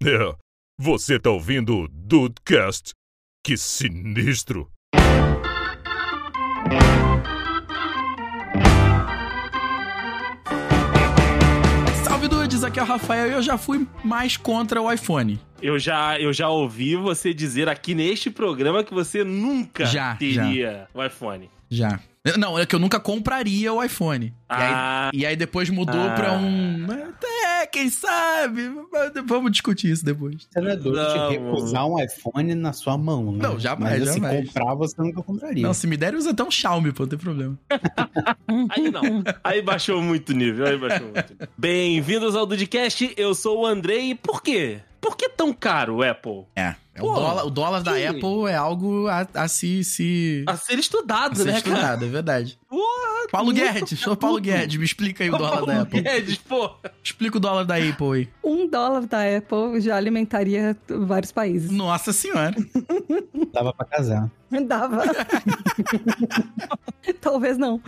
É, você tá ouvindo o Dudecast? Que sinistro! Salve dudes, aqui é o Rafael e eu já fui mais contra o iPhone. Eu já, eu já ouvi você dizer aqui neste programa que você nunca Já, teria o iPhone. Já. Não, é que eu nunca compraria o iPhone. Ah. E, aí, e aí depois mudou Ah. pra um. Quem sabe? Vamos discutir isso depois. Você não é doido Não. de recusar um iPhone na sua mão, né? Não, jamais, Mas jamais. se comprar, você nunca compraria. Não, se me der, usa até um Xiaomi, pô, não tem problema. Aí não. Aí baixou muito o nível. Aí baixou muito. nível. Bem-vindos ao Dudcast. Eu sou o Andrei. E por quê? Por que tão caro o Apple? É. é o, Pô, dólar, o dólar da Apple é algo a, a se. se... A ser estudado, a ser né, cara? estudado, é verdade. Porra, Paulo Guedes, sou Paulo. Guedes, me explica aí o dólar da Paulo Apple. Guedes, pô. Explica o dólar da Apple aí. Um dólar da Apple já alimentaria vários países. Nossa senhora. Dava pra casar. Dava. Talvez não.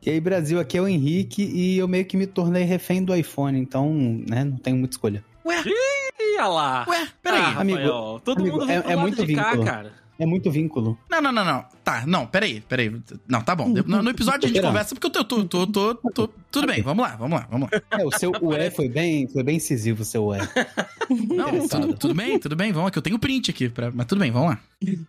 E aí, Brasil, aqui é o Henrique e eu meio que me tornei refém do iPhone, então, né, não tenho muita escolha. Ué, Ih, olha lá. ué, peraí. Ah, Amigo, Rafael, todo amigo, mundo vem é- pro é lado muito de cá, vínculo. cara. É muito vínculo. Não, não, não, não. Tá, não, peraí, peraí. Não, tá bom. No, no episódio a gente conversa porque eu tô, tô, tô, tô, tô- Tudo bem, vamos lá, vamos lá, vamos lá. É, o seu UE foi bem, foi bem incisivo, o seu UE. Não, tudo, tudo bem, tudo bem, vamos lá, que eu tenho print aqui, pra, mas tudo bem, vamos lá.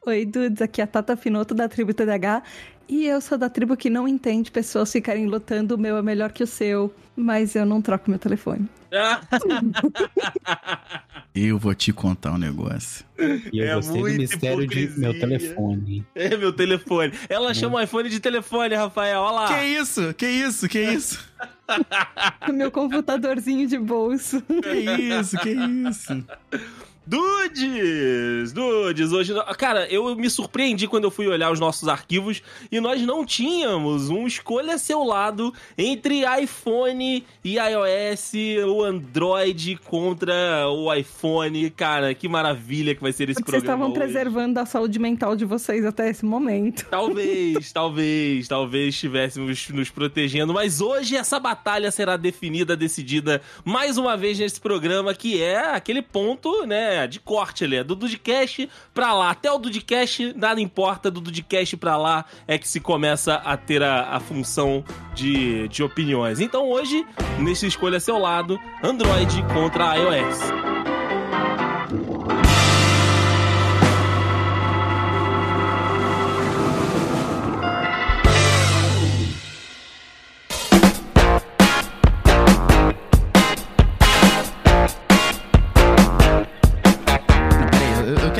Oi, dudes, aqui é a Tata Finoto da tribo TDH. E eu sou da tribo que não entende pessoas ficarem lutando o meu é melhor que o seu. Mas eu não troco meu telefone. Eu vou te contar um negócio. E eu É gostei do mistério de hipocrisia. meu telefone. É meu telefone. Ela chama o iPhone de telefone, Rafael. Olha lá. Que isso? Que isso? Que isso? meu computadorzinho de bolso. Que isso? Que isso? Dudes! Dudes, hoje. Cara, eu me surpreendi quando eu fui olhar os nossos arquivos e nós não tínhamos um escolha seu lado entre iPhone e iOS, o Android contra o iPhone. Cara, que maravilha que vai ser esse Porque vocês programa. estavam hoje. preservando a saúde mental de vocês até esse momento. Talvez, talvez, talvez estivéssemos nos protegendo, mas hoje essa batalha será definida, decidida mais uma vez nesse programa, que é aquele ponto, né, de corte ali, é do Dudcast pra lá. Até o Dudcast, nada importa, do Dudcast pra lá é que se começa a ter a, a função de, de opiniões. Então hoje, nesse Escolha Seu Lado, Android contra iOS.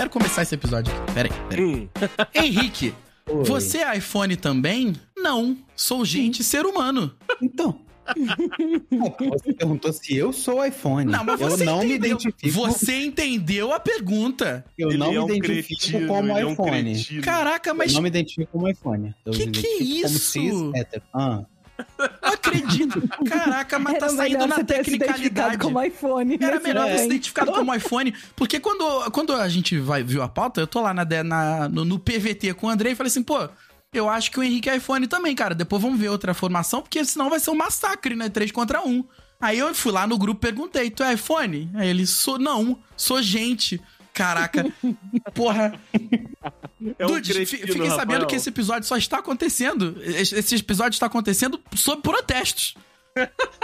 Quero começar esse episódio aqui. Peraí, peraí. Hum. Henrique, Oi. você é iPhone também? Não. Sou gente ser humano. Então. Você perguntou se eu sou iPhone. Não, mas eu você não me entendeu. identifico. Você entendeu a pergunta. Eu Ele não é um me identifico cretino, como ele é um iPhone. Caraca, mas Eu não me identifico como iPhone. Eu Que me que é isso? Ah, não acredito. Caraca, mas tá saindo na se tecnicalidade. como iPhone. Era nesse melhor você momento. identificado como iPhone, porque quando, quando a gente vai, viu a pauta, eu tô lá na, na- no, no PVT com o André e falei assim, pô, eu acho que o Henrique é iPhone também, cara. Depois vamos ver outra formação, porque senão vai ser um massacre, né? 3 contra 1. Aí eu fui lá no grupo perguntei, tu é iPhone? Aí ele, sou, não, sou gente. Caraca, porra. É um Dude, cretino, fiquem sabendo Rafael. que esse episódio só está acontecendo. Esse episódio está acontecendo sob protestos.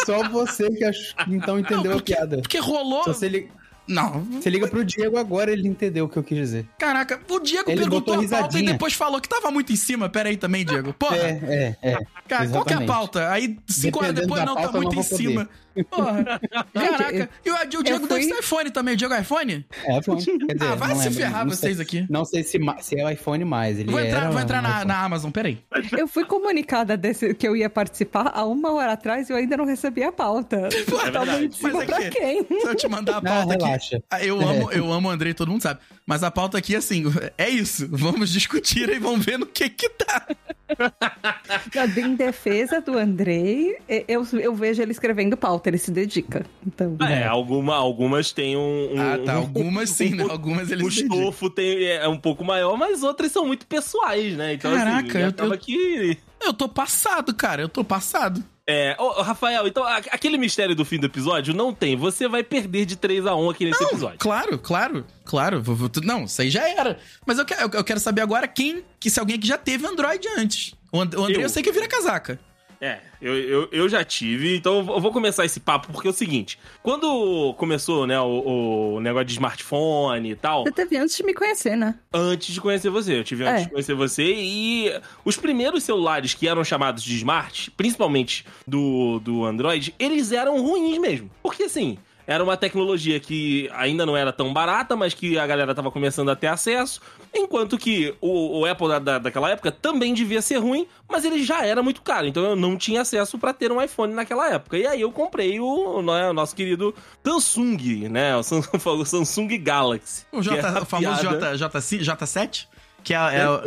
só você que ach... então entendeu Não, a piada. Porque rolou. Se você, li... Não, você liga pro Diego agora, ele entendeu o que eu quis dizer. Caraca, o Diego Ele perguntou a pauta e risadinha. depois falou que tava muito em cima. Pera aí também, Diego. Porra, É, é, é. cara, qual que é a exatamente. pauta? Aí, cinco horas depois, não, tá pauta, eu muito não em cima. Porra. Caraca. E o, o Diego fui- deve ser iPhone também. O Diego é iPhone? É iPhone. Quer dizer, Ah, vai não se lembro, ferrar não vocês sei- aqui. Não sei se, se é o iPhone mais. Ele Vou entrar, era vou entrar na, iPhone. na Amazon, peraí. Eu fui comunicada desse, que eu ia participar há uma hora atrás e eu ainda não recebi a pauta. É Tava verdade. em cima Mas pra quem? Se eu te mandar a pauta aqui. Relaxa. Ah, Eu amo, eu amo o Andrei, todo mundo sabe. Mas a pauta aqui, assim, é isso. Vamos discutir e vamos ver no que que tá. Em defesa do Andrei, eu, eu vejo ele escrevendo pauta, ele se dedica. Então, É, alguma, algumas têm um. um- Ah, tá. um- Algumas sim, né? Algumas ele o estofo tem, é um pouco maior, mas outras são muito pessoais, né? Então, Caraca, assim, eu- eu- que. Eu tô passado, cara. Eu tô passado. É, ô, Rafael, então aquele mistério do fim do episódio não tem. Você vai perder de 3 a 1 aqui nesse episódio. Claro, claro, claro. Não, isso aí já era. Mas eu quero, eu quero saber agora quem, que se alguém aqui já teve Android antes. O And- o André eu, Eu. sei que vira casaca. É, eu, eu, eu já tive, então eu vou começar esse papo porque é o seguinte: quando começou, né, o, o negócio de smartphone e tal, Você teve antes de me conhecer, né? antes de conhecer você, eu tive antes É. de conhecer você e os primeiros celulares que eram chamados de smart, principalmente do, do Android, eles eram ruins mesmo. Porque assim. Era uma tecnologia que ainda não era tão barata, mas que a galera tava começando a ter acesso. Enquanto que o, o Apple da, da- daquela época também devia ser ruim, mas ele já era muito caro. Então eu não tinha acesso pra ter um iPhone naquela época. E aí eu comprei o, né, o nosso querido Samsung, né? O Sam- o Samsung Galaxy. O, J, é o famoso piada- J, J, J7, que é, é, o-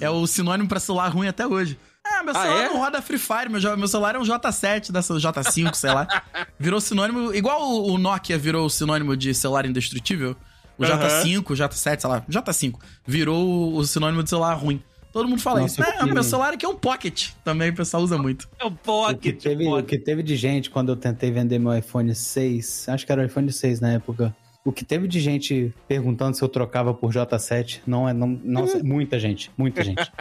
é o sinônimo pra celular ruim até hoje. Ah, meu Ah, celular é? não roda Free Fire, meu, meu celular é um J7, dessa J5, sei lá. Virou sinônimo, igual o, o Nokia virou sinônimo de celular indestrutível. O Aham. J5, o J7, sei lá, J5, virou o, sinônimo de celular ruim. Todo mundo fala Nossa, isso. que- É, meu celular aqui é um Pocket. Também o pessoal usa muito. É o O que, Pocket. teve, o Pocket. que teve de gente quando eu tentei vender meu iPhone 6, acho que era o iPhone 6 na época. O que teve de gente perguntando se eu trocava por J7, não é. Não, nossa, muita gente, muita gente.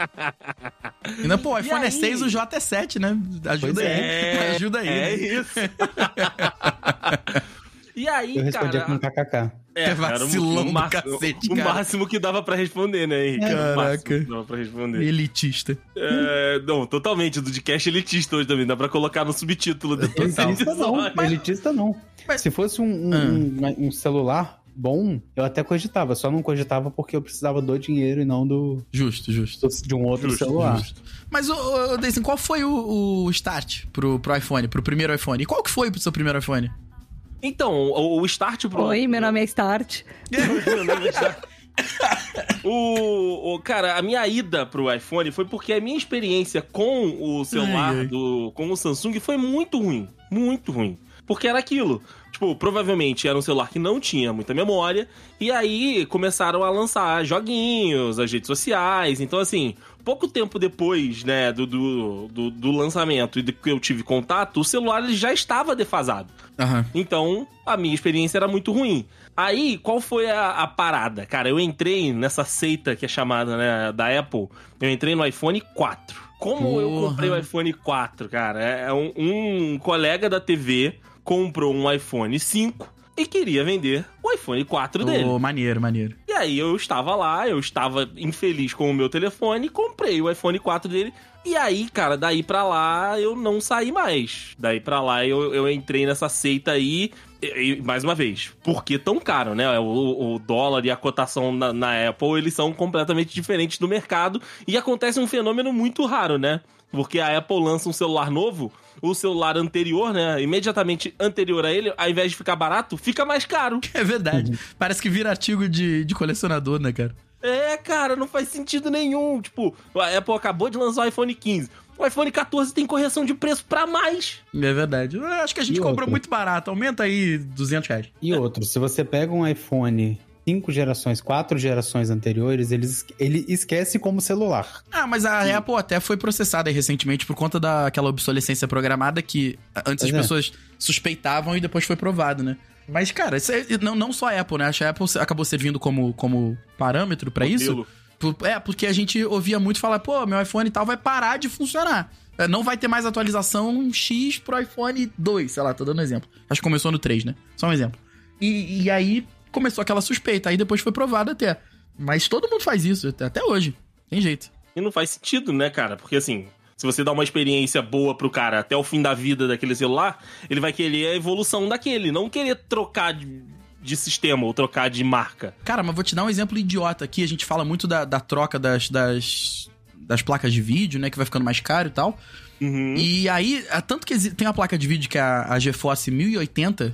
Ainda, pô, o iPhone é 6, o J é 7, né? Ajuda Pois aí. é. Ajuda aí. É né? isso. e aí, Eu respondia cara... com kkk. É, Que vacilão era o, cacete, o cara. máximo que dava pra responder, né, Henrique? O Caraca. que dava pra responder. Elitista. É, não, totalmente. Do de cash elitista hoje também. Dá pra colocar no subtítulo Elitista não, episódio. elitista não. Mas- Se fosse um, um- Ah. um- um celular bom, eu até cogitava. Só não cogitava porque eu precisava do dinheiro e não do, Justo, justo. de um outro Justo, celular. Justo. Mas, ô, ô, Deisen, qual foi o, o start pro, pro iPhone, pro primeiro iPhone? E qual que foi pro seu primeiro iPhone? Então, o, o start pro... Oi, meu nome é Start. Meu nome é Start. o, o- cara, a minha ida pro iPhone foi porque a minha experiência com o celular Ai, ai. do com o Samsung foi muito ruim, muito ruim. Porque era aquilo. Tipo, provavelmente era um celular que não tinha muita memória. E aí começaram a lançar joguinhos, as redes sociais. Então, assim, pouco tempo depois, né, do, do, do, do lançamento e de que eu tive contato, o celular ele já estava defasado. Aham. Então, a minha experiência era muito ruim. Aí, qual foi a, a parada? Cara, eu entrei nessa seita que é chamada, né, da Apple. Eu entrei no iPhone 4. Como eu Porra. comprei o iPhone 4, cara? É um, um colega da TV comprou um iPhone 5 e queria vender o iPhone 4 dele. Ô, maneiro, maneiro. E aí eu estava lá, eu estava infeliz com o meu telefone, comprei o iPhone 4 dele. E aí, cara, daí pra lá eu não saí mais. Daí pra lá eu, eu entrei nessa seita aí. E, e, mais uma vez, por que tão caro, né? O, o dólar e a cotação na, na Apple, eles são completamente diferentes do mercado. E acontece um fenômeno muito raro, né? Porque a Apple lança um celular novo, o celular anterior, né? Imediatamente anterior a ele, ao invés de ficar barato, fica mais caro. É verdade. Parece que vira artigo de, de colecionador, né, cara? É, cara, não faz sentido nenhum. Tipo, a Apple acabou de lançar o iPhone 15. O iPhone 14 tem correção de preço pra mais. É verdade. Eu acho que a gente E comprou outra? muito barato. Aumenta aí 200 reais. E outro, se você pega um iPhone cinco gerações, quatro gerações anteriores, ele, es- ele esquece como celular. Ah, mas a Apple até foi processada recentemente por conta daquela obsolescência programada que antes Pois as é. pessoas suspeitavam e depois foi provado, né? Mas, cara, isso é- não, não só a Apple, né? Acho que a Apple acabou servindo como, como parâmetro pra isso. É, porque a gente ouvia muito falar, pô, meu iPhone e tal vai parar de funcionar. É, Não vai ter mais atualização X pro iPhone 2, sei lá, tô dando um exemplo. Acho que começou no 3, né? Só um exemplo. E, e aí começou aquela suspeita, aí depois foi provado até. Mas todo mundo faz isso, até- hoje. Tem jeito. E não faz sentido, né, cara? Porque assim, se você dá uma experiência boa pro cara até o fim da vida daquele celular, ele vai querer a evolução daquele, não querer trocar de, de sistema ou trocar de marca. Cara, mas vou te dar um exemplo idiota aqui. A gente fala muito da, da troca das, das, das placas de vídeo, né? Que vai ficando mais caro e tal. Uhum. E aí, é tanto que tem uma placa de vídeo que é a, a GeForce 1080,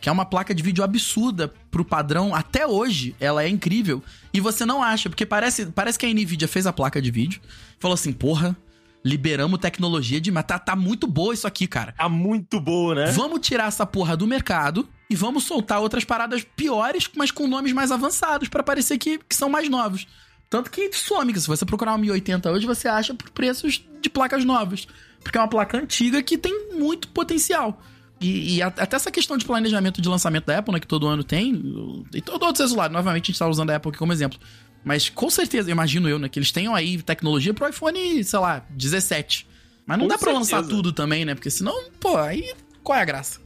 que é uma placa de vídeo absurda pro padrão. Até hoje, ela é incrível. E você não acha, porque parece, parece que a Nvidia fez a placa de vídeo, falou assim, porra, liberamos tecnologia de... Mas tá, tá muito boa isso aqui, cara. Tá muito boa, né? Vamos tirar essa porra do mercado e vamos soltar outras paradas piores, mas com nomes mais avançados, pra parecer que, que são mais novos. Tanto que some, que se você procurar uma 1080 hoje, você acha por preços de placas novas. Porque é uma placa antiga que tem muito potencial. E, e até essa questão de planejamento de lançamento da Apple, né, que todo ano tem, e todo outro celular, novamente a gente tá usando a Apple aqui como exemplo. Mas com certeza, imagino eu, né, que eles tenham aí tecnologia pro iPhone, sei lá, 17. Mas não Com dá pra lançar tudo também, né? Porque senão, pô, aí qual é a graça?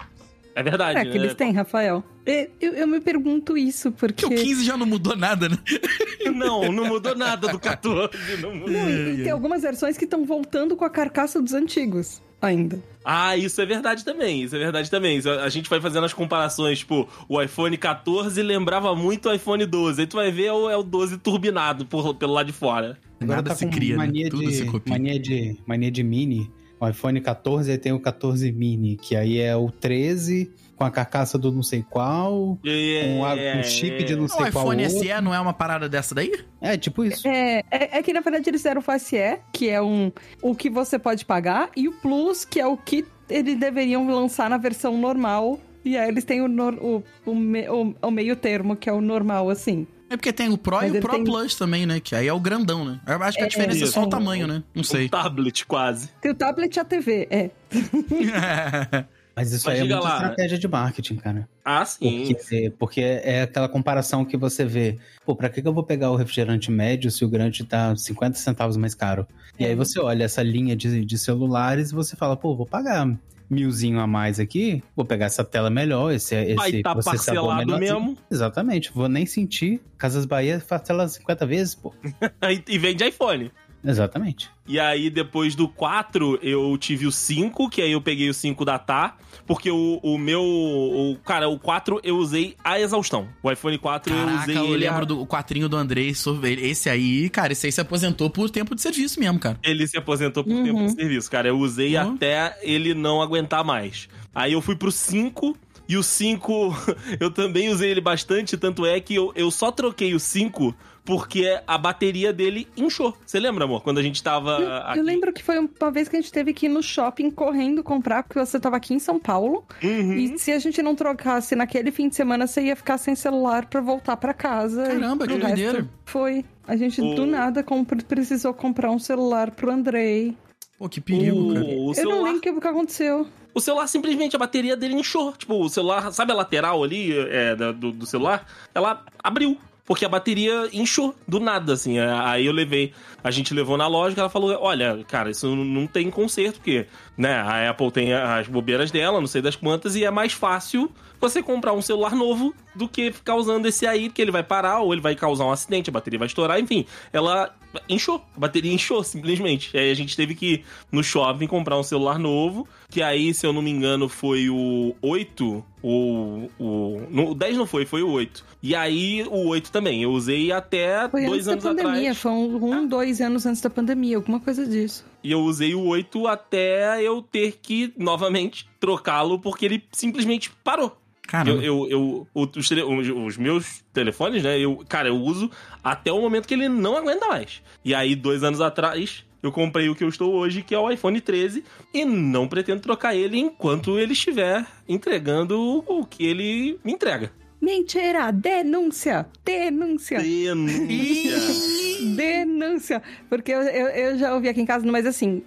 É verdade, É que né? eles têm, Rafael. E- Eu, eu me pergunto isso, porque. Porque o 15 já não mudou nada, né? Não, não mudou nada do 14. Não mudou. Não, e, e tem algumas versões que estão voltando com a carcaça dos antigos ainda. Ah, isso é verdade também. Isso é verdade também. Isso- A gente vai fazendo as comparações, tipo, o iPhone 14 lembrava muito o iPhone 12. Aí tu vai ver é o, é o 12 turbinado por, pelo lado de fora. Agora Nada tá se com cria, né? mania Tudo de, se copia. Mania de, mania de mini. O iPhone 14 aí tem o 14 mini, que aí é o 13 com a carcaça do não sei qual, com, a- com chip de não O sei qual iPhone outro. SE não é uma parada dessa daí? É, tipo isso. É, é, é que na verdade eles deram o Face E, que é um, o que você pode pagar, e o Plus, que é o que eles deveriam lançar na versão normal. E aí eles têm o, o, o, o- o meio termo, que é o normal, assim. É porque tem o Pro Mas e o Pro tem- Plus também, né? Que aí é o grandão, né? Eu acho que a É, diferença é só o tamanho, né? Não sei. Um tablet quase. Tem o tablet e a TV, é. Mas isso Mas aí é muita lá. estratégia de marketing, cara. Ah, sim. Porque, porque é aquela comparação que você vê. Pô, pra que que eu vou pegar o refrigerante médio se o grande tá 50 centavos mais caro? E É. aí você olha essa linha de, de celulares e você fala, pô, vou pagar milzinho a mais aqui, vou pegar essa tela melhor, esse, esse Vai tá processador parcelado mesmo. Exatamente, vou nem sentir. Casas Bahia parcela 50 vezes, pô. E, e vende iPhone. Exatamente. E aí, depois do 4, eu tive o 5, que aí eu peguei o 5 da TAR, porque o, o meu. O, cara, o 4 eu usei a exaustão. O iPhone 4 eu Caraca, usei eu ele. a- lembro do quadrinho do Andrei. sobre ele. Esse aí, cara, esse aí se aposentou por tempo de serviço mesmo, cara. Ele se aposentou por Uhum. tempo de serviço, cara. Eu usei Uhum. até ele não aguentar mais. Aí eu fui pro 5. E o 5, eu também usei ele bastante, tanto é que eu, eu só troquei o 5 porque a bateria dele inchou. Você lembra, amor? Quando a gente tava. Eu, aqui? eu lembro que foi uma vez que a gente teve que ir no shopping correndo comprar, porque você tava aqui em São Paulo. Uhum. E se a gente não trocasse naquele fim de semana, você ia ficar sem celular pra voltar pra casa. Caramba, E que o resto doideira. Foi. A gente O- do nada compre- precisou comprar um celular pro Andrei. Pô, que perigo, cara. O, o Eu não lembro o que, o aconteceu. O celular simplesmente, a bateria dele inchou. Tipo, o celular, sabe a lateral ali é, do, do celular? Ela abriu. Porque a bateria inchou do nada, assim. É, Aí eu levei. A gente levou na loja ela falou: olha, cara, isso não tem conserto, porque, né, a Apple tem as bobeiras dela, não sei das quantas, e é mais fácil você comprar um celular novo do que ficar usando esse aí, porque ele vai parar ou ele vai causar um acidente, a bateria vai estourar, enfim. Ela inchou, a bateria inchou simplesmente. Aí a gente teve que no shopping comprar um celular novo, que aí, se eu não me engano, foi o 8 ou o. no- O 10 não foi, foi o 8. E aí o 8 também. Eu usei até Foi dois antes anos da pandemia. atrás. Foi um, um, dois anos antes da pandemia, alguma coisa disso. E eu usei o 8 até eu ter que novamente trocá-lo, porque ele simplesmente parou. Caramba. Eu, eu, eu- os, os- meus telefones, né? Eu, cara, eu uso até o momento que ele não aguenta mais. E aí, dois anos atrás, eu comprei o que eu estou hoje, que é o iPhone 13, e não pretendo trocar ele enquanto ele estiver entregando o, o que ele me entrega. Mentira! Denúncia! Denúncia! Denúncia. Denúncia! Porque eu, eu, eu já ouvi aqui em casa, mas assim,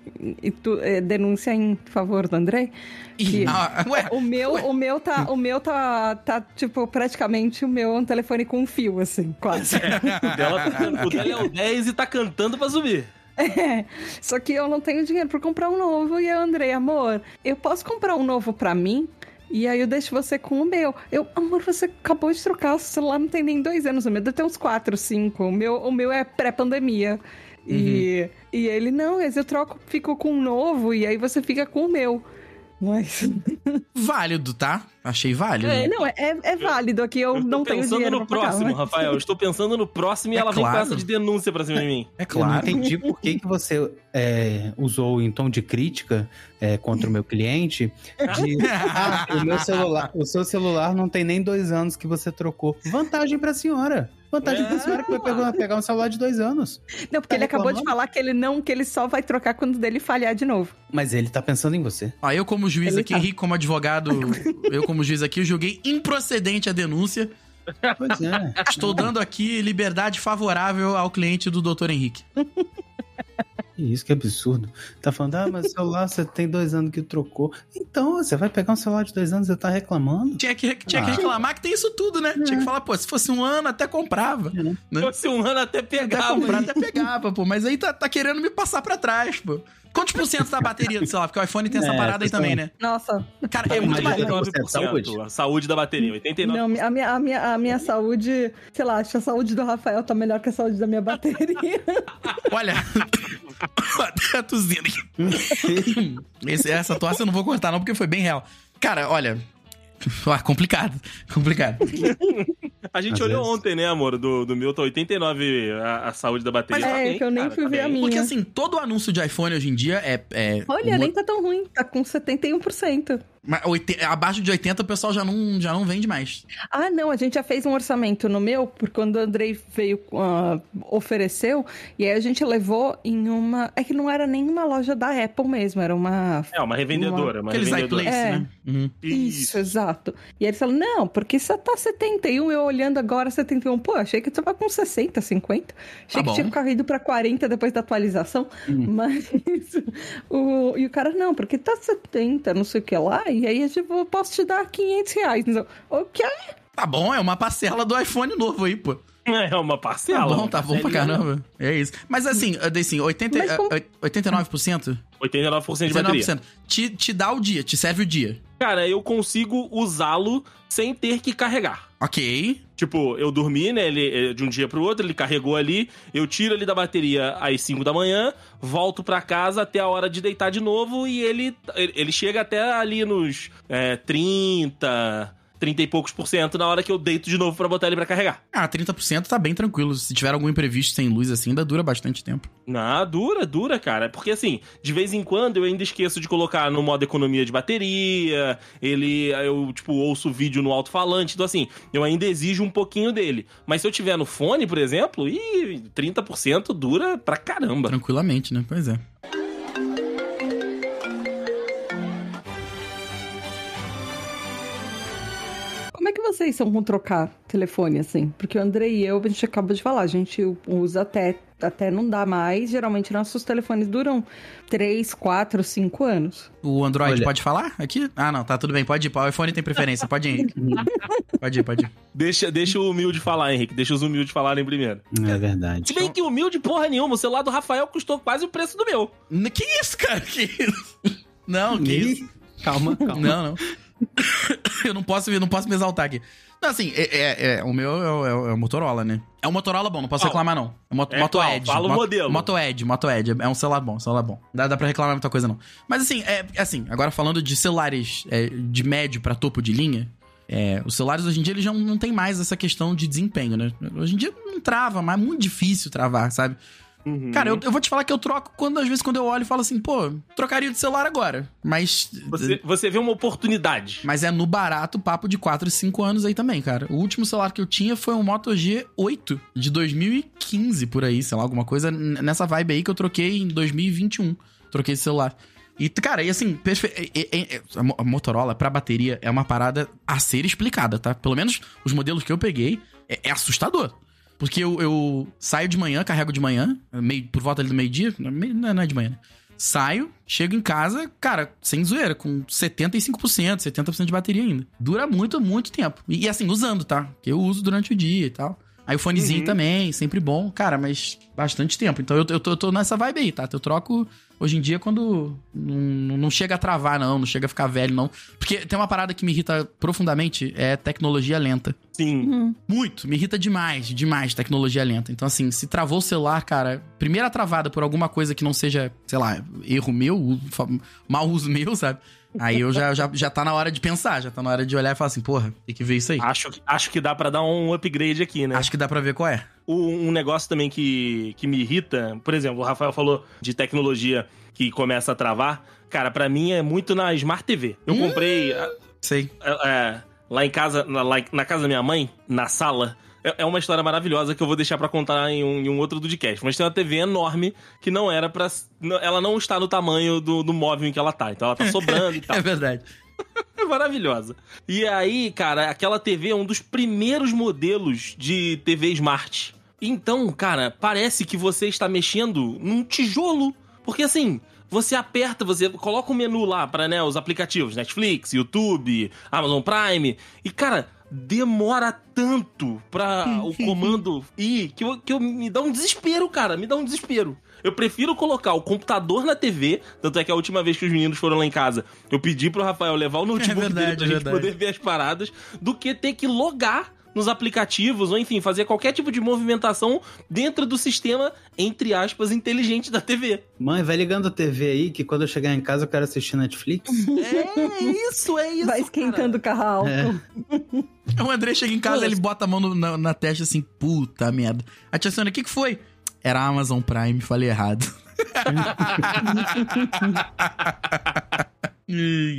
tu- é, denúncia em favor do André. Que- ah, ué, O meu, o meu tá, o meu tá, tá, tipo, praticamente o meu é um telefone com fio, assim, quase. o, dela tá, can- o dela é o 10 e tá cantando pra subir. É, só que eu não tenho dinheiro pra comprar um novo. E eu, Andrei, amor, eu posso comprar um novo pra mim? E aí eu deixo você com o meu. Eu, amor, você acabou de trocar, o celular não tem nem dois anos, o meu deve ter uns quatro, cinco. O meu, o meu é pré-pandemia. E, e ele, não, mas eu troco, fico com um novo, e aí você fica com o meu. Mas. válido, tá? Achei válido. É, não, é, é válido aqui, eu, Eu não tenho pensando dinheiro no pra pagar, próximo, mas- Rafael. Eu estou pensando no próximo e É ela vem com claro. essa de denúncia pra cima de mim. É Eu não claro. entendi por que, que você é, usou em tom de crítica é, contra o meu cliente de ah, o meu celular, o seu celular não tem nem dois anos que você trocou. Vantagem pra senhora. Vantagem pra É. senhora que vai pegar, pegar um celular de dois anos. Não, porque Tá ele acabou de falar que ele não, que ele só vai trocar quando dele falhar de novo. Mas ele tá pensando em você. Ó, eu como juiz Ele aqui, tá. Henrique como advogado, eu como juiz aqui, eu joguei improcedente a denúncia. Pois é. Estou dando aqui liberdade favorável ao cliente do Dr. Henrique. Que Isso que absurdo. Tá falando, ah, mas o celular você tem dois anos que trocou. Então, você vai pegar um celular de dois anos e tá reclamando? Tinha que, tinha que Ah. reclamar que tem isso tudo, né? Tinha que falar, pô, se fosse um ano até comprava. É. Né? Se fosse um ano até Até pegava. comprar, até pegava, pô. Mas aí tá, tá querendo me passar pra trás, pô. Quantos por cento da bateria do celular? Porque o iPhone tem essa É, parada aí também, né? Nossa, Cara, é muito mais. 89%. Saúde. A saúde da bateria, 89%. não, a minha, a, minha, a minha saúde, sei lá, acho que a saúde do Rafael tá melhor que a saúde da minha bateria. Olha. Até a tossida aqui. Esse- essa tosse eu não vou cortar, não, porque foi bem real. Cara, olha. Ah, complicado. Complicado. A gente Às olhou vezes. ontem, né, amor? Do, do meu tá 89 a, a saúde da bateria. Mas Tá é, bem, que eu nem cara, fui tá ver a bem. minha. Porque assim, todo anúncio de iPhone hoje em dia é. é Olha, mo- nem tá tão ruim, tá com 71%. Abaixo de 80 o pessoal já não, já não vende mais. Ah, não, a gente já fez um orçamento no meu, porque quando o Andrei veio, ah, ofereceu, e aí a gente levou em uma. É que não era nem uma loja da Apple mesmo, era uma. É, uma revendedora. Uma Aqueles revendedora. iPlace, É. né? Uhum. Isso, exato. E aí ele falou: não, porque você tá 71, eu olhando agora 71. Pô, achei que você tava com 60, 50. Achei Tá bom. que tinha caído pra 40 depois da atualização. Mas o, e o cara, não, porque tá 70, não sei o que lá, e aí eu tipo, posso te dar 500 reais. Então, o quê? Tá bom, é uma parcela do iPhone novo aí, pô. É uma parcela. Tá bom, tá bom pra caramba. É isso. Mas assim, assim 80, Mas como- eh, 89%? 89% de bateria. 19%. Te, te dá o dia, te serve o dia. Cara, eu consigo usá-lo sem ter que carregar. Ok. Tipo, eu dormi, né? Ele, eh, de um dia pro outro, ele carregou ali. Eu tiro ele da bateria às 5 da manhã, volto pra casa até a hora de deitar de novo e ele, ele ele chega até ali nos é, 30, 30 e poucos por cento na hora que eu deito de novo pra botar ele pra carregar. Ah, 30% tá bem tranquilo. Se tiver algum imprevisto sem luz assim, ainda dura bastante tempo. Ah, dura, dura, cara. Porque assim, de vez em quando eu ainda esqueço de colocar no modo economia de bateria. Ele, eu, tipo, ouço vídeo no alto-falante. Então, assim, eu ainda exijo um pouquinho dele. Mas se eu tiver no fone, por exemplo, ih, 30% dura pra caramba. Tranquilamente, né? Pois é. Vocês são com trocar telefone, assim? Porque o André e eu, a gente acabou de falar, a gente usa até, até não dá mais. Geralmente nossos telefones duram 3, 4, 5 anos. O Android Olha. pode falar aqui? Ah, não, tá tudo bem. Pode ir. O iPhone tem preferência. Pode ir, Henrique. Pode ir, pode ir. Deixa, deixa o humilde falar, Henrique. Deixa os humildes falarem primeiro. É verdade. Se bem que humilde porra nenhuma, o celular do Rafael custou quase o preço do meu. Que isso, cara? Que isso? Não, que isso? Calma, calma. Não, não. eu não posso, eu não posso me exaltar aqui. Não, assim, é, é- é- o meu é, o- é o- é o Motorola, né? É um Motorola bom, não posso Qual? reclamar, não. É Moto, É Moto qual? Edge. Fala o Moto- modelo. Moto Edge, Moto Edge. É um celular bom, celular bom. Dá, dá pra reclamar muita coisa, não. Mas assim, é assim, agora falando de celulares é, de médio pra topo de linha, é, os celulares hoje em dia eles já não tem mais essa questão de desempenho, né? Hoje em dia não trava, mas é muito difícil travar, sabe? Uhum. Cara, eu, eu vou te falar que eu troco quando, às vezes, quando eu olho e falo assim, pô, trocaria de celular agora. Mas. Você, você vê uma oportunidade. Mas é no barato papo de 4, 5 anos aí também, cara. O último celular que eu tinha foi um Moto G8 de 2015, por aí, sei lá, alguma coisa nessa vibe aí que eu troquei em 2021. Troquei esse celular. E, cara, e assim, a Motorola pra bateria é uma parada a ser explicada, tá? Pelo menos os modelos que eu peguei é, é assustador. Porque eu, eu saio de manhã, carrego de manhã, meio, por volta ali do meio-dia, meio- não é não é de manhã, né? Saio, chego em casa, cara, sem zoeira, com 75%, 70% de bateria ainda. Dura muito, muito tempo. E, assim, usando, tá? Porque eu uso durante o dia e tal. Aí o fonezinho Uhum. também, sempre bom. Cara, mas bastante tempo. Então eu, eu, tô, eu tô nessa vibe aí, tá? Eu troco hoje em dia quando não, não chega a travar, não. Não chega a ficar velho, não. Porque tem uma parada que me irrita profundamente, é tecnologia lenta. Sim. Muito, me irrita demais, demais tecnologia lenta. Então, assim, se travou o celular, cara, primeira travada por alguma coisa que não seja, sei lá, erro meu, mau uso meu, sabe? Aí eu já, já, já tá na hora de pensar, já tá na hora de olhar e falar assim, porra, tem que ver isso aí. Acho, que- acho que dá pra dar um upgrade aqui, né? Acho que dá pra ver qual é. O- Um negócio também que, que me irrita, por exemplo, o Rafael falou de tecnologia que começa a travar. Cara, pra mim é muito na Smart TV. Eu Hum. comprei é, Sei. é, lá em casa, na, lá na casa da minha mãe, na sala. É é uma história maravilhosa que eu vou deixar pra contar em um, em um outro podcast. Mas tem uma TV enorme que não era pra. não- Ela não está no tamanho do, do móvel em que ela tá. Então ela tá sobrando e tal. É verdade. maravilhosa. E aí, cara, aquela TV é um dos primeiros modelos de TV Smart. Então, cara, parece que você está mexendo num tijolo. Porque assim, você aperta, você coloca o menu lá para né, os aplicativos, Netflix, YouTube, Amazon Prime, e cara, demora tanto pra o comando ir que, eu, que eu, me dá um desespero, cara, me dá um desespero. Eu prefiro colocar o computador na TV, tanto é que a última vez que os meninos foram lá em casa, eu pedi pro Rafael levar o notebook É verdade, dele pra é gente verdade. poder ver as paradas, do que ter que logar nos aplicativos, ou enfim, fazer qualquer tipo de movimentação dentro do sistema, entre aspas, inteligente da TV. Mãe, vai ligando a TV aí, que quando eu chegar em casa eu quero assistir Netflix. É isso, é isso. Vai esquentando o carro alto. É. O André chega em casa, ele bota a mão no- na, na testa assim, puta merda. A tia Sônia, o que que foi? Era a Amazon Prime, falei errado.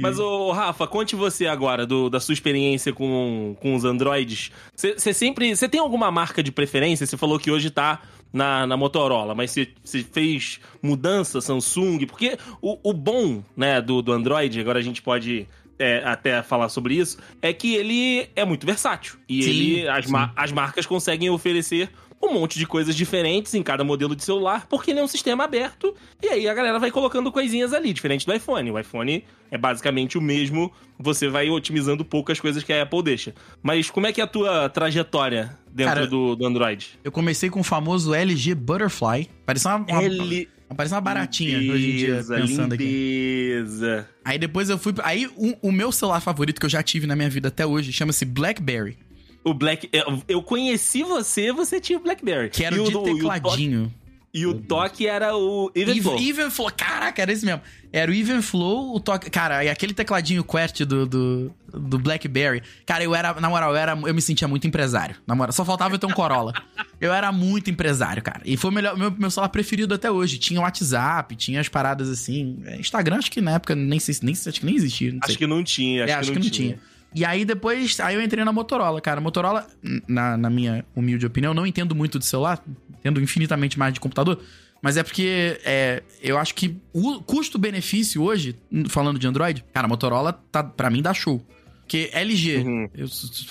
Mas, ô, Rafa, conte você agora do- da sua experiência com, com os Androids. Você sempre. Você tem alguma marca de preferência? Você falou que hoje tá na, na Motorola, mas você fez mudança, Samsung? Porque o, o bom, né, do, do Android, agora a gente pode. é, até falar sobre isso, é que ele é muito versátil. E Sim, ele. As, ma- as marcas conseguem oferecer um monte de coisas diferentes em cada modelo de celular, porque ele é um sistema aberto, e aí a galera vai colocando coisinhas ali, diferente do iPhone. O iPhone é basicamente o mesmo, você vai otimizando poucas coisas que a Apple deixa. Mas como é que é a tua trajetória dentro Cara, do, do Android? Eu comecei com o famoso LG Butterfly. Parecia uma, uma, Ele... parecia uma baratinha hoje em dia, Limpeza, pensando aqui. limpeza. Aí depois eu fui. Aí o, o meu celular favorito que eu já tive na minha vida até hoje chama-se Blackberry. O Black... eu- Eu conheci você, você tinha o BlackBerry. Que era E o de o toque- tecladinho. E o toque era o Even Flow. Even, Even Flow. Caraca, era esse mesmo. Era o Even Flow, o toque. Cara, e aquele tecladinho Quest do, do, do Blackberry. Cara, eu era, na moral, eu, era, eu me sentia muito empresário. Na moral, só faltava eu ter um Corolla. Eu era muito empresário, cara. E foi o melhor, meu, meu celular preferido até hoje. Tinha WhatsApp, tinha as paradas assim. Instagram, acho que na época nem sei, nem, acho que nem existia. Não sei. Acho que não tinha, acho, É, acho que não tinha. E aí depois, aí eu entrei na Motorola, cara. Motorola, na, na minha humilde opinião, não entendo muito de celular, entendo infinitamente mais de computador. Mas é porque é, eu acho que o custo-benefício hoje, falando de Android, cara, a Motorola, tá, pra mim, dá show. Porque LG, Uhum. eu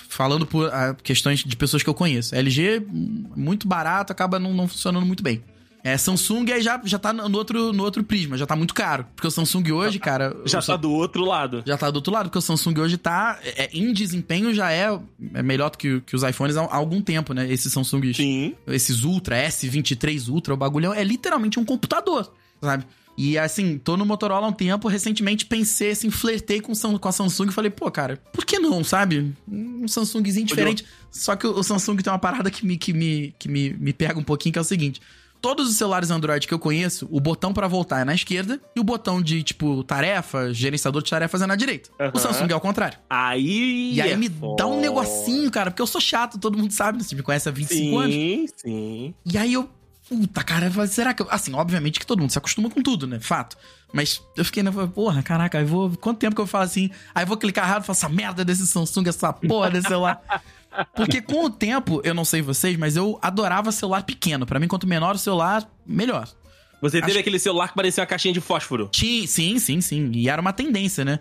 falando por ah, questões de pessoas que eu conheço, LG, hum, muito barato, acaba não, não funcionando muito bem. É, Samsung aí já, já tá no outro, no outro prisma, já tá muito caro. Porque o Samsung hoje, cara. Já tá do outro lado. já tá do outro lado, porque o Samsung hoje tá. é, em desempenho já é, é melhor do que, que os iPhones há, há algum tempo, né? Esses Samsung. Sim. Esses Ultra, S23 Ultra, o bagulho é literalmente um computador, sabe? E assim, tô no Motorola há um tempo, recentemente pensei assim, flertei com, com a Samsung e falei, pô, cara, por que não, sabe? Um Samsungzinho diferente. Só que o, o Samsung tem uma parada que, me, que, me, que me, me pega um pouquinho, que é o seguinte. Todos os celulares Android que eu conheço, o botão pra voltar é na esquerda e o botão de, tipo, tarefa, gerenciador de tarefas é na direita. Aham. O Samsung é ao contrário. Aí. E aí é me foda. dá um negocinho, cara, porque eu sou chato, todo mundo sabe, né? você me conhece há 25 anos. Sim, sim. E aí eu. Puta, cara, será que. eu- Assim, obviamente que todo mundo se acostuma com tudo, né? Fato. Mas eu fiquei, né? Porra, caraca, eu vou. Quanto tempo que eu falo assim? Aí vou clicar errado e falo, essa merda desse Samsung, essa porra desse celular. Porque com o tempo, eu não sei vocês, mas eu adorava celular pequeno. Pra mim, quanto menor o celular, melhor. Você teve Acho- aquele celular que parecia uma caixinha de fósforo. Ti- Sim, sim, sim. E era uma tendência, né?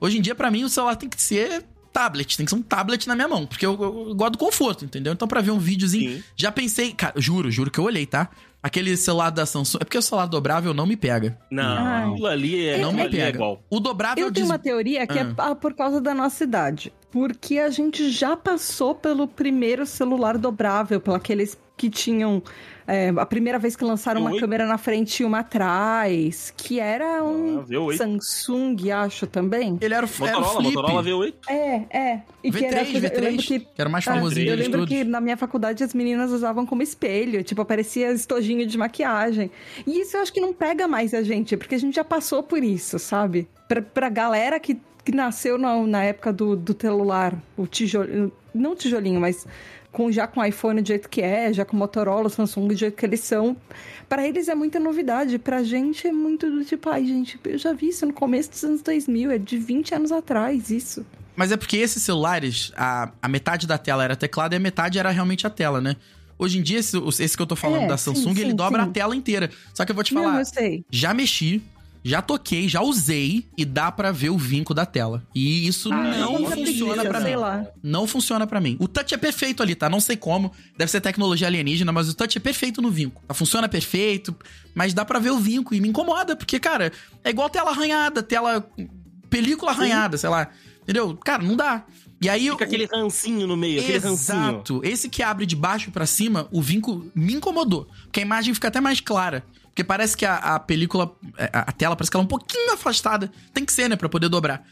Hoje em dia, pra mim, o celular tem que ser tablet. Tem que ser um tablet na minha mão. Porque eu, eu- eu gosto do conforto, entendeu? Então, pra ver um videozinho. Sim. Já pensei. Cara, juro, juro que eu olhei, tá? Aquele celular da Samsung. É porque o celular dobrável não me pega. Não, aquilo ali é, não aquilo me ali é pega. igual. o dobrável Eu tenho diz- uma teoria que é ah, por causa da nossa idade. Porque a gente já passou pelo primeiro celular dobrável, pelo aqueles que tinham. é, a primeira vez que lançaram uma câmera na frente e uma atrás, que era um Ah, V8. Samsung, acho também. Ele era, o- era o Motorola, flip. Motorola V8. É, é. E que era, V3, eu lembro V3. que Que era o mais Ah, famosinho eu lembro que na minha faculdade as meninas usavam como espelho, tipo, aparecia estojinho de maquiagem. E isso eu acho que não pega mais a gente, porque a gente já passou por isso, sabe? Pra, pra galera que, que nasceu na, na época do, do celular, o tijolo, não tijolinho, mas com, já com o iPhone do jeito que é, já com o Motorola, o Samsung do jeito que eles são. Pra eles é muita novidade, pra gente é muito do tipo, ai gente, eu já vi isso no começo dos anos 2000, é de 20 anos atrás isso. Mas é porque esses celulares, a, a metade da tela era teclado e a metade era realmente a tela, né? Hoje em dia, esse, esse que eu tô falando É, da sim, Samsung, sim, ele dobra sim. a tela inteira. Só que eu vou te Não, falar, eu sei. já mexi. Já toquei, já usei e dá pra ver o vinco da tela. E isso Ah, não muita funciona sei mim. lá. Não funciona pra mim. O touch é perfeito ali, tá? Não sei como. Deve ser tecnologia alienígena, mas o touch é perfeito no vinco. Tá? Funciona perfeito, mas dá pra ver o vinco e me incomoda, porque, cara, é igual tela arranhada, tela. película arranhada, sei lá. Entendeu? Cara, não dá. E aí. Fica o- aquele rancinho no meio, aquele rancinho. Exato. Esse que abre de baixo pra cima, o vinco me incomodou. Porque a imagem fica até mais clara. Porque parece que a, a película, a, a tela parece que ela é um pouquinho afastada. Tem que ser, né? Pra poder dobrar.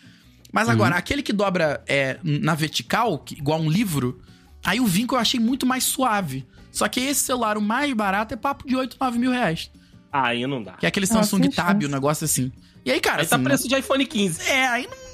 Mas agora, aquele que dobra é, na vertical, que- igual um livro, aí o vinco eu achei muito mais suave. Só que esse celular, o mais barato, é papo de 8, 9 mil reais. Aí não dá. Que é aquele Ah, Samsung sem Tab, chance. um negócio assim. E aí, cara, Aí tá assim, preço de iPhone 15. é, aí não.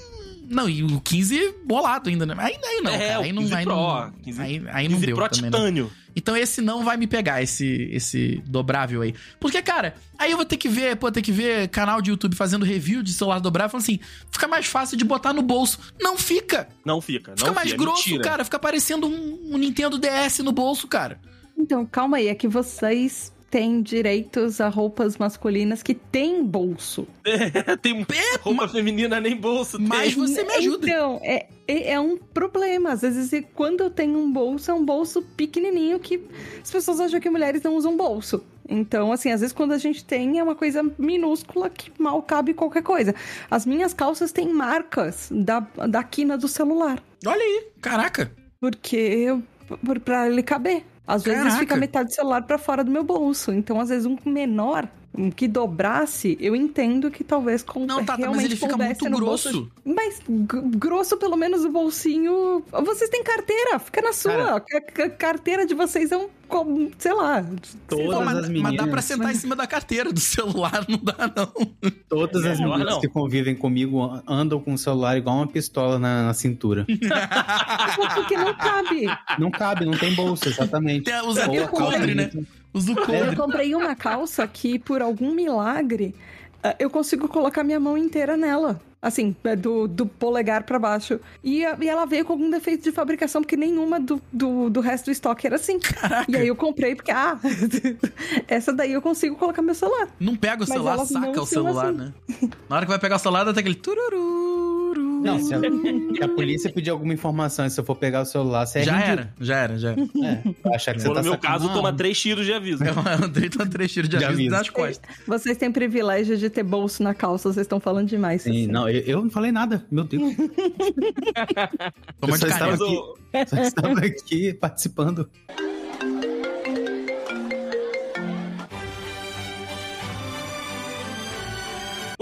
Não, e o 15 bolado ainda, né? Aí, aí não, É, cara. Aí não, 15 aí Pro, não, 15 aí, aí não 15 deu Pro também, não. Titânio. Então esse não vai me pegar, esse, esse dobrável aí. Porque, cara, aí eu vou ter que ver, pô, ter que ver canal de YouTube fazendo review de celular dobrável, falando assim, fica mais fácil de botar no bolso. Não fica! Não fica, não Fica mais fica. grosso, Mentira. cara. Fica parecendo um, um Nintendo DS no bolso, cara. Então, calma aí, é que vocês têm direitos a roupas masculinas que têm bolso. tem roupa feminina nem bolso. tem. Mas você me ajuda. Então, é, é, é um problema. Às vezes, quando eu tenho um bolso, é um bolso pequenininho que as pessoas acham que mulheres não usam bolso. Então, assim, às vezes quando a gente tem é uma coisa minúscula que mal cabe qualquer coisa. As minhas calças têm marcas da, da quina do celular. Olha aí, caraca. Porque eu, por- pra ele caber. Às vezes Caraca. fica metade do celular pra fora do meu bolso. Então, às vezes, um menor que dobrasse, eu entendo que talvez com Não, mas realmente ele fica muito grosso. bolso. Mas grosso, pelo menos, o bolsinho. Vocês têm carteira, fica na sua. A ca- carteira de vocês é um. Sei lá. Todas Pô, mas, as mas dá pra meninas- sentar em cima da carteira do celular, não dá, não. Todas as Melhor meninas não. que convivem comigo andam com o celular igual uma pistola na, na cintura. Porque não cabe. Não cabe, não tem bolsa, exatamente. Tem- usa Ou até coldre, né? muito- Usa o Eu comprei uma calça que, por algum milagre, eh, eu consigo colocar minha mão inteira nela. Assim, eh, do, do polegar pra baixo. E, a- e ela veio com algum defeito de fabricação, porque nenhuma do, do, do resto do estoque era assim. E aí eu comprei, porque, ah, essa daí eu consigo colocar meu celular. Não pega o Mas celular, saca o celular, assim. né? Na hora que vai pegar o celular, dá aquele tururu. Não, se a, se a polícia pedir alguma informação e se eu for pegar o celular, você é já era, já era, já era. É, achar que você tá no meu sacando caso, toma três tiros de aviso. Eu andei tão três tiros de De aviso aviso. nas costas. Vocês têm privilégio de ter bolso na calça, vocês estão falando demais. Sim, não, eu, eu não falei nada, meu Deus. Toma Eu de só estava caneta. Mas aqui, só estava aqui participando.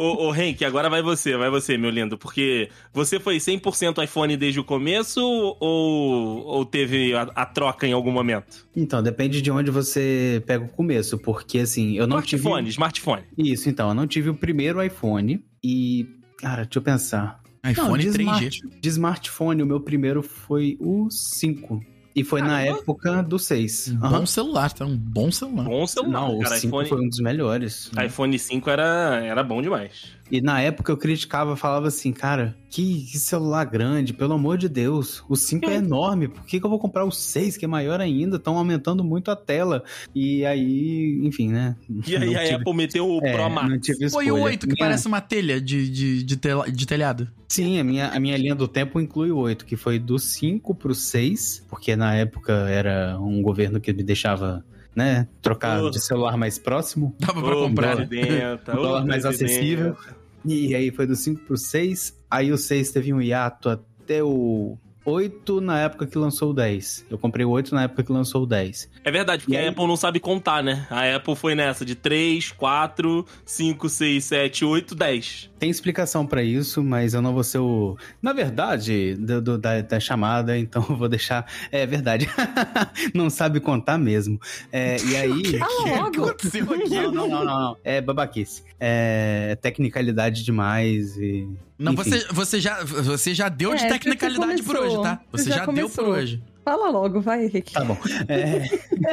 Ô, ô Henk, agora vai você, vai você, meu lindo. Porque você foi 100% iPhone desde o começo ou, ou teve a, a troca em algum momento? Então, depende de onde você pega o começo, porque assim, eu não tive... Smartphone, smartphone. Isso, então, eu não tive o primeiro iPhone e... Cara, deixa eu pensar. iPhone Não, de 3G. smart- de smartphone, o meu primeiro foi o 5. E foi na Caramba. época do 6. Um bom celular, tá? Um bom celular. Bom celular, Não, o cara. 5 iPhone, foi um dos melhores. iPhone 5 era, era bom demais. E na época eu criticava, falava assim, cara, que, que celular grande, pelo amor de Deus. O 5 é enorme, por que, que eu vou comprar o 6, que é maior ainda? Estão aumentando muito a tela. E aí, enfim, né? E aí a Apple meteu o é, Pro Max. Foi o 8 que Minha- parece uma telha de, de, de, tela- de telhado. Sim, a minha, a minha linha do tempo inclui o 8, que foi do 5 pro 6, porque na época era um governo que me deixava, né, trocar Oh. de celular mais próximo, Dava pra Ô, comprar. presidenta, um ô, dólar mais presidenta. acessível. E aí foi do 5 pro 6, aí o 6 teve um hiato até o 8 na época que lançou o 10. Eu comprei o 8 na época que lançou o 10. É verdade, porque E aí- a Apple não sabe contar, né? A Apple foi nessa de 3, 4, 5, 6, 7, 8, 10. Tem explicação pra isso, mas eu não vou ser o. Na verdade, do, do- da, da chamada, então eu vou deixar. É verdade. não sabe contar mesmo. É, e aí. Que logo! aconteceu aqui? Não, não, não, não, não. É babaquice. É tecnicalidade demais e. Não, Enfim. você, você, já, você já deu de É, tecnicalidade você por hoje, tá? Você Já já, deu por hoje. Fala logo, vai, Henrique. Tá bom. É,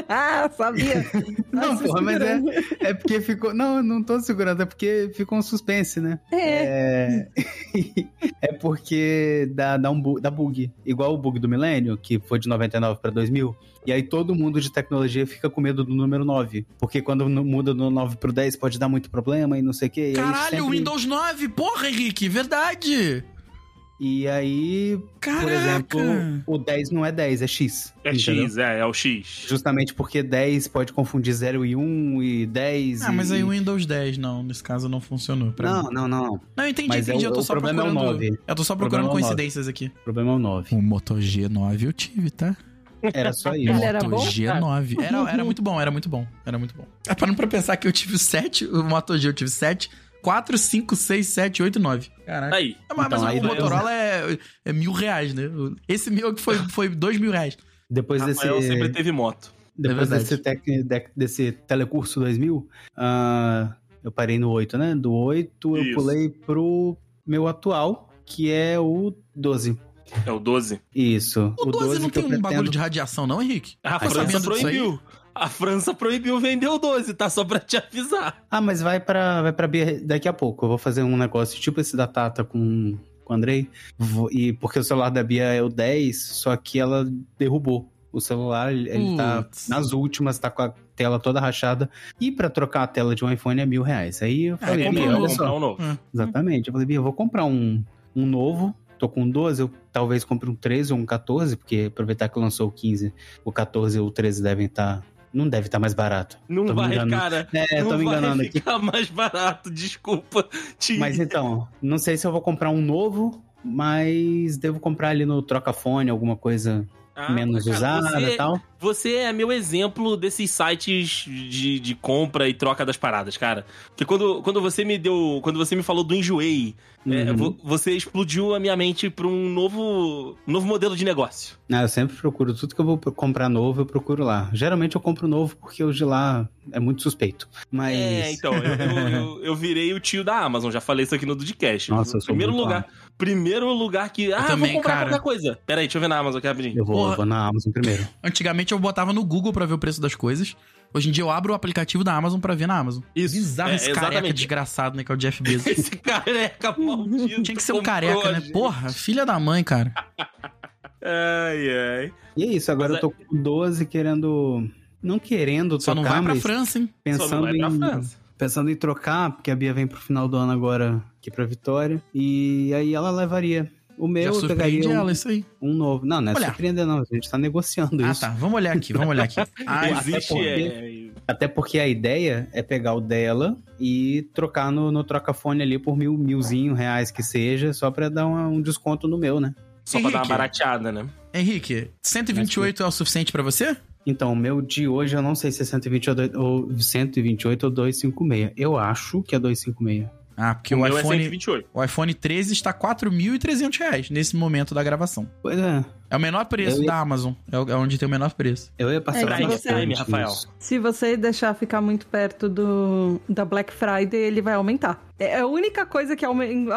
ah, sabia. Não, se porra, mas é, é porque ficou. Não, não tô segurando, é porque ficou um suspense, né? É. É, é porque dá, dá, um bu- dá bug. Igual o bug do milênio, que foi de 99 pra 2000. E aí todo mundo de tecnologia fica com medo do número 9. Porque quando muda do 9 pro 10 pode dar muito problema e não sei o quê. Caralho, sempre- Windows 9! Porra, Henrique, verdade! E aí, Caraca! por exemplo, o 10 não é 10, é X. É entendeu? X, é, é o X. Justamente porque 10 pode confundir 0 e 1 e 10. Ah, mas e... aí o Windows 10 não, nesse caso não funcionou pra Não, mim. não, não. Não, eu entendi, Mas é entendi. o- eu tô o só problema é o procurando. 9. Eu tô só procurando problema é o 9. coincidências aqui. O problema é o 9. O Moto G9 eu tive, tá? Era só isso. Ele era Moto bom? G9. Era, era muito bom, era muito bom. Era muito bom. É parando pra pensar que eu tive o 7, o Moto G eu tive 7, 4, 5, 6, 7, 8, 9. Caraca. Aí. Ah, mas Então, mas aí o Motorola é, é mil reais, né? Esse meu que foi, foi dois mil reais. Depois Rafael desse, sempre teve moto. depois É desse, tec, de- desse telecurso 2000, ah, eu parei no 8, né? Do 8 eu Isso. pulei pro meu atual, que é o 12. É o 12. Isso. O 12, não tem eu um pretendo- bagulho de radiação, não, Henrique? A França sabendo disso aí? proibiu. A França proibiu vender o 12, tá? Só pra te avisar. Ah, mas vai pra, vai pra Bia daqui a pouco. Eu vou fazer um negócio tipo esse da Tata com, com o Andrei. Vou- e porque o celular da Bia é o 10, só que ela derrubou. O celular, ele ele tá nas últimas, tá com a tela toda rachada. E pra trocar a tela de um iPhone é mil reais. Aí eu falei, compra Bia, um olha só. um novo. É. Exatamente. Eu falei, Bia, eu vou comprar um, um novo. Tô com um 12, eu talvez compre um 13 ou um 14, porque aproveitar que lançou o 15, o 14 ou o 13 devem estar. Não deve estar mais barato. Não Tô vai, cara. É, não tô me enganando vai aqui. ficar mais barato, desculpa. Te... Mas então, não sei se eu vou comprar um novo, mas devo comprar ali no trocafone, alguma coisa Ah, menos cara, usada você- e tal. Você é meu exemplo desses sites de, de compra e troca das paradas, cara. Porque quando, quando você me deu. Quando você me falou do Enjoei, é, Uhum. vo- você explodiu a minha mente pra um novo, novo modelo de negócio. Ah, eu sempre procuro, tudo que eu vou comprar novo, eu procuro lá. Geralmente eu compro novo porque o de lá é muito suspeito. Mas. É, então, eu, eu, eu- eu virei o tio da Amazon, já falei isso aqui no Dudcast. Nossa, eu sou primeiro muito lugar, primeiro lugar que. Ah, também, vou comprar cara. qualquer coisa. Pera aí, deixa eu ver na Amazon aqui rapidinho. Eu vou, Porra. eu vou na Amazon primeiro. Antigamente eu botava no Google pra ver o preço das coisas. Hoje em dia eu abro o aplicativo da Amazon pra ver na Amazon. Isso, Bizarro é, esse careca exatamente. desgraçado, né? Que é o Jeff Bezos. Esse careca maldito. Tinha que ser um careca, né? gente. Porra, filha da mãe, cara. Ai, ai. E é isso, agora Mas eu tô com 12 querendo. Não querendo Só não trocar, vai pra França, hein? Só não pensando vai pra em. França. Pensando em trocar, porque a Bia vem pro final do ano agora aqui pra Vitória. E aí ela levaria. O meu Já eu pegaria surpreende um, ela, isso aí. um novo. Não, não é Olha. surpreender, não. A gente tá negociando Ah, isso. tá. Vamos olhar aqui, vamos olhar aqui. Ah, Existe, porque- é. Até porque a ideia é pegar o dela e trocar no, no trocafone ali por mil, milzinho reais que seja, só pra dar uma- um desconto no meu, né? Só pra dar uma Henrique. barateada, né? Henrique, 128 é o suficiente pra você? Então, o meu de hoje eu não sei se é 128 ou 128 ou 256. Eu acho que é 256. Ah, porque o o, é iPhone, 128. o iPhone 13 está 4.300 reais nesse momento da gravação. Pois é. É o menor preço Eu ia- da Amazon. É é onde tem o menor preço. Eu ia passar É, Prime você- Rafael. Se você deixar ficar muito perto do da Black Friday, ele vai aumentar. É a única coisa que ao,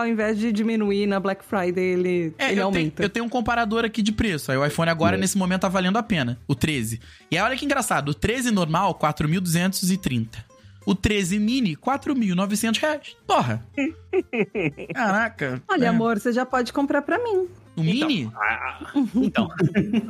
invés de diminuir na Black Friday, ele, É, ele eu, tenho, aumenta. eu tenho um comparador aqui de preço. Aí o iPhone agora, É. nesse momento, tá valendo a pena. O 13. E aí, olha que engraçado. O 13 normal, 4.230. O 13 mini, 4.900 reais. Porra. Caraca. Olha, É. amor, você já pode comprar pra mim. O mini? Ah, Então,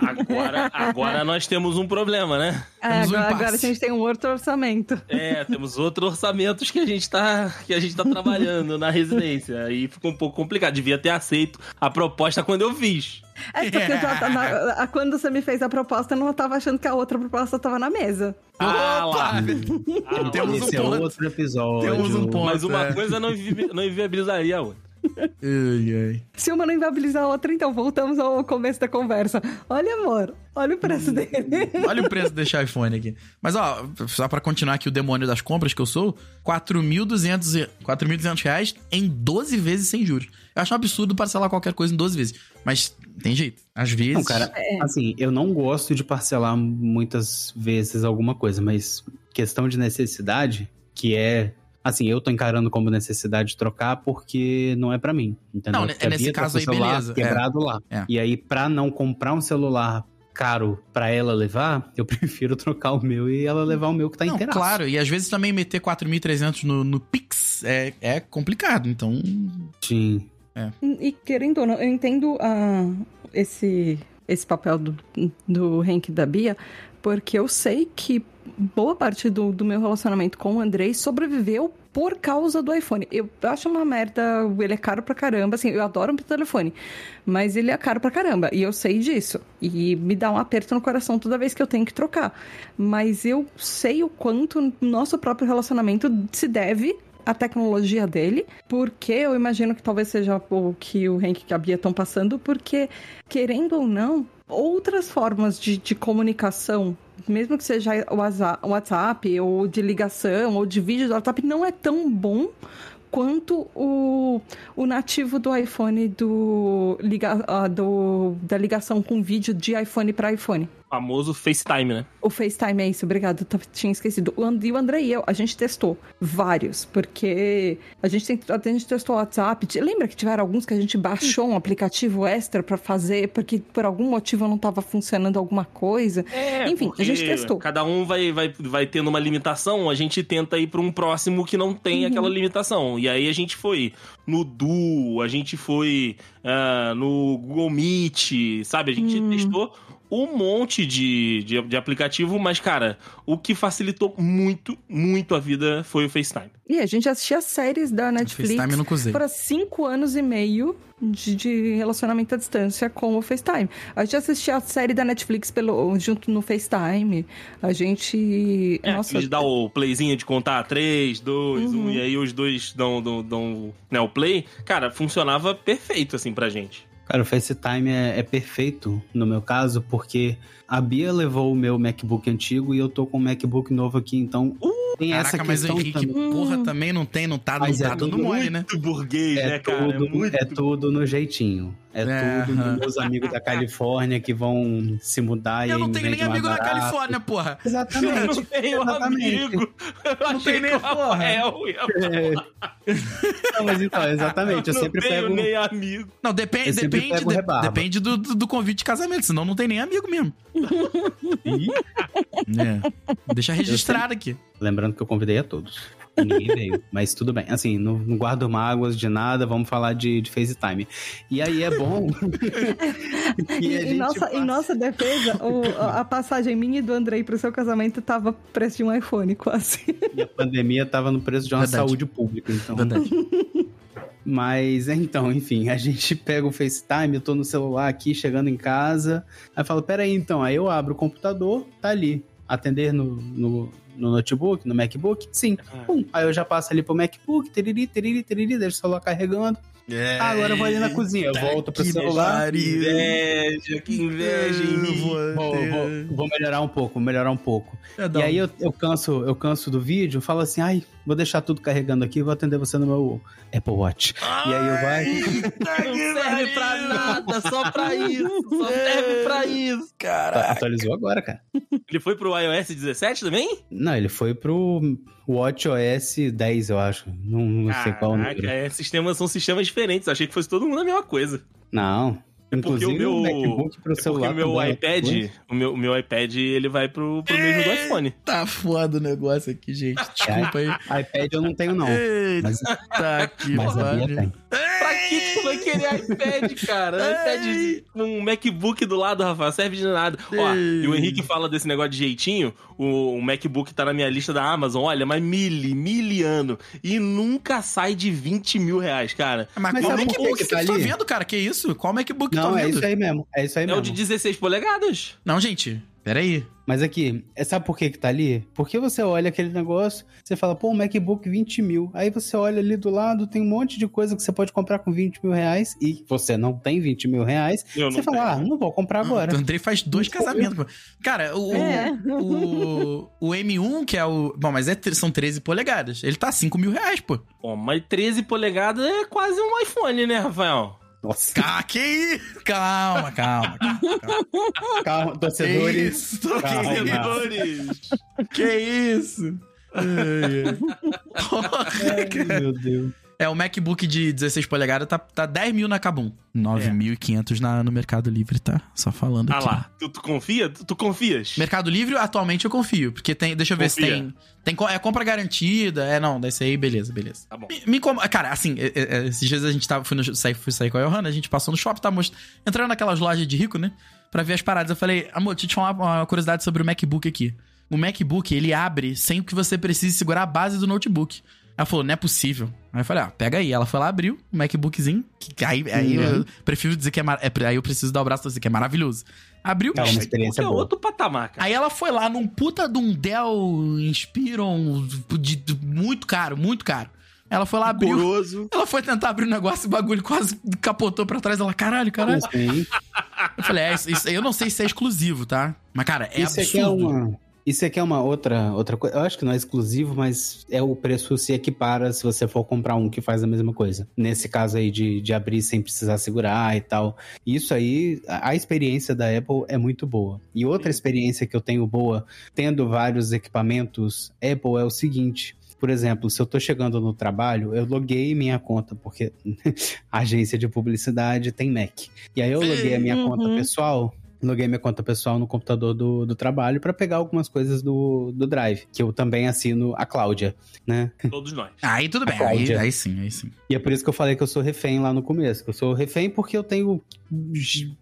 agora, agora nós temos um problema, né? É, Temos um agora, agora a gente tem um outro orçamento. É, temos outros orçamentos que a gente tá, que a gente tá trabalhando na residência. Aí ficou um pouco complicado. Devia ter aceito a proposta quando eu fiz. É só que eu já, na- a- quando você me fez a proposta, eu não tava achando que a outra proposta tava na mesa. Ah, Opa! lá. Ah, Temos um Esse é ponto. outro episódio. Temos um ponto. Mas uma é. coisa não, invi- não inviabilizaria a outra. Ai, ai. Se uma não inviabilizar a outra, então voltamos ao começo da conversa. Olha, amor, olha o preço dele. Olha o preço desse iPhone aqui. Mas, ó, só pra continuar aqui o demônio das compras que eu sou, 4.200 e- 4.200 reais em 12 vezes sem juros. Eu acho um absurdo parcelar qualquer coisa em 12 vezes. Mas tem jeito. Às vezes... Não, cara, assim, eu não gosto de parcelar muitas vezes alguma coisa, mas questão de necessidade, que é. Assim, eu tô encarando como necessidade de trocar porque não é pra mim, entendeu? Não, Porque é nesse tá caso aí, celular beleza, quebrado lá. É. E aí, pra não comprar um celular caro pra ela levar, eu prefiro trocar o meu e ela levar o meu que tá Não, inteiraço. claro, e às vezes também meter 4.300 no, no Pix é, é complicado, então... Sim. E querendo ou não, eu entendo ah, esse, esse papel do, do Hank e da Bia, porque eu sei que boa parte do, do meu relacionamento com o Andrei sobreviveu por causa do iPhone. Eu acho uma merda, ele é caro pra caramba, assim, eu adoro o telefone, mas ele é caro pra caramba, e eu sei disso. E me dá um aperto no coração toda vez que eu tenho que trocar. Mas eu sei o quanto nosso próprio relacionamento se deve a tecnologia dele, porque eu imagino que talvez seja o que o Hank e a Bia estão passando, porque, querendo ou não, outras formas de, de comunicação, mesmo que seja o Whats- o WhatsApp, ou de ligação, ou de vídeo do WhatsApp, não é tão bom quanto o, o nativo do iPhone do, ah, do da ligação com vídeo de iPhone para iPhone. Famoso FaceTime, né? O FaceTime é isso, obrigado. Eu tinha esquecido. O And- e o André e eu, a gente testou vários, porque a gente, tem, a gente testou o WhatsApp. Lembra que tiveram alguns que a gente baixou um aplicativo extra pra fazer, porque por algum motivo não tava funcionando alguma coisa? Enfim, a gente testou. Cada um vai, vai, vai tendo uma limitação, a gente tenta ir pra um próximo que não tem Uhum. aquela limitação. E aí a gente foi no Du, a gente foi ah, no Google Meet, sabe? A gente Hum. testou um monte de, de, de aplicativo, mas, cara, o que facilitou muito, muito a vida foi o FaceTime. E a gente assistia séries da Netflix por cinco anos e meio de, de relacionamento à distância com o FaceTime. A gente assistia a série da Netflix pelo, junto no FaceTime. A gente. É, nossa, eles dão o playzinho de contar 3, 2, Uhum. 1, e aí os dois dão, dão, dão né, o play. Cara, funcionava perfeito, assim, pra gente. Cara, o FaceTime é, é perfeito no meu caso, porque a Bia levou o meu MacBook antigo e eu tô com um MacBook novo aqui, então tem essa Caraca, mas o questão Henrique, também. porra, também não tem, não tá, não é tá dando mole, né? Muito burguês, É, né, cara? tudo, é muito... é tudo no jeitinho. É, É, tudo aham. nos meus amigos da Califórnia que vão se mudar e Eu não tenho nem amigo na barato. Califórnia, porra. Eu Exatamente. não tenho exatamente. amigo. Eu achei tenho nem porra. É. Não, mas então, exatamente. Eu não sempre tenho pego. nem amigo. Não, depende, Eu depende, de- depende do, do, do convite de casamento, senão não tem nem amigo mesmo. É. Deixa registrado aqui. Lembrando que eu convidei a todos. E ninguém veio. Mas tudo bem. Assim, não, não guardo mágoas de nada, vamos falar de, de FaceTime. E aí é bom. E, em, nossa, passa- em nossa defesa, o- a passagem minha e do Andrei pro seu casamento tava preço de um iPhone, quase. E a pandemia tava no preço de uma Verdade. saúde pública. Então. Verdade. Mas então, enfim, a gente pega o FaceTime, eu tô no celular aqui, chegando em casa. Aí eu falo, peraí, então. Aí eu abro o computador, tá ali. Atender no, no, no notebook, no MacBook? Sim. Pum. Aí eu já passo ali pro MacBook, teriri, teriri, teriri, deixo o celular carregando. Ah, agora eu vou ali na cozinha. Eu volto pro que celular. pariu. Inveja, que inveja. Vou Vou, vou- melhorar um pouco, vou melhorar um pouco. É, E aí eu, eu canso, eu canso do vídeo, falo assim, ai, vou deixar tudo carregando aqui, vou atender você no meu Apple Watch. E aí eu vai. Não serve pra nada, só pra isso. Só serve pra isso. Caraca. Atualizou agora, cara. Ele foi pro iOS 17 também? Não, ele foi pro WatchOS 10, eu acho. Não, não sei qual o Caraca, número. é, sistemas são sistemas diferentes. Achei que fosse todo mundo a mesma coisa. Não. É porque Inclusive o o, meu- MacBook pro É porque celular. o meu também é iPad, outra o meu, o meu iPad, ele vai pro, pro mesmo do iPhone. Tá foda o negócio aqui, gente. Desculpa aí. iPad eu não tenho, não. Eita, Mas, que mas a Bia pariu. tem. Pra que tu vai querer iPad, cara? iPad com um MacBook do lado, Rafael, serve de nada. Ó, e o Henrique fala desse negócio de jeitinho, o, o MacBook tá na minha lista da Amazon, olha, mas mili, miliano, e nunca sai de 20 mil reais, cara. Mas, Mas qual MacBook que que, tá tu tá ali? vendo, cara? Que isso? Qual MacBook Não, tá é vendo? isso aí mesmo. É isso aí É mesmo. o de 16 polegadas. Não, gente, peraí. Mas aqui, é- sabe por que que tá ali? Porque você olha aquele negócio, você fala, pô, um MacBook 20 mil. Aí você olha ali do lado, tem um monte de coisa que você pode comprar com 20 mil reais e você não tem 20 mil reais. Eu você não fala, tenho. ah, não vou comprar agora. O Andrei faz dois casamentos. pô. Cara, o, É. o, o M1, que é o. Bom, mas é, são 13 polegadas. Ele tá 5 mil reais, pô. Pô, mas 13 polegadas é quase um iPhone, né, Rafael? Nossa, Ah, que isso? Calma, calma, calma. calma. calma, Que torcedores. isso? Calma. Seguidores. Que isso? Ai, ai. Porra, cara. Ai, meu Deus. É, o MacBook de 16 polegadas tá, tá 10 mil na Kabum. 9.500 na- no Mercado Livre, tá? Só falando Ah aqui. lá, tu, tu confia? Tu, tu confias? Mercado Livre, atualmente eu confio. Porque tem. Deixa eu ver se tem. Tem é compra garantida. É, não, desse aí, beleza, beleza. Tá bom. Me, me incomoda- Cara, assim, é, é, é, esses dias a gente tava. Fui, no, sair, fui sair com a Johanna, a gente passou no shopping, tá most... entrando naquelas lojas de rico, né? Pra ver as paradas. Eu falei, amor, deixa eu te falar uma curiosidade sobre o MacBook aqui. O MacBook, ele abre sem que você precise segurar a base do notebook. Ela falou, não é possível. Aí eu falei, ah, pega aí. Ela foi lá, abriu o MacBookzinho. Que, aí aí eu prefiro dizer que é, mar... é. Aí eu preciso dar o braço pra dizer que é maravilhoso. Abriu. É uma experiência é boa. outro patamar, cara. Aí ela foi lá num puta de um Dell Inspiron de, de- muito caro, muito caro. Ela foi lá, abriu. Coroso. Ela foi tentar abrir o negócio e o bagulho quase capotou pra trás. Ela, caralho, caralho. Assim, Eu falei, é, isso, isso- eu não sei se é exclusivo, tá? Mas, cara, é isso absurdo. aqui é uma. Isso aqui é uma outra, outra coisa. Eu acho que não é exclusivo, mas é o preço se equipara se você for comprar um que faz a mesma coisa. Nesse caso aí de, de abrir sem precisar segurar e tal. Isso aí, a, experiência da Apple é muito boa. E outra experiência que eu tenho boa, tendo vários equipamentos Apple, é o seguinte. Por exemplo, se eu tô chegando no trabalho, eu loguei minha conta, porque a agência de publicidade tem Mac. E aí eu loguei a minha Uhum. conta pessoal loguei minha conta pessoal no computador do, do trabalho para pegar algumas coisas do, do Drive, que eu também assino a Cláudia, né? Todos nós. Aí tudo bem, aí, aí sim, aí sim. E é por isso que eu falei que eu sou refém lá no começo. Que eu sou refém porque eu tenho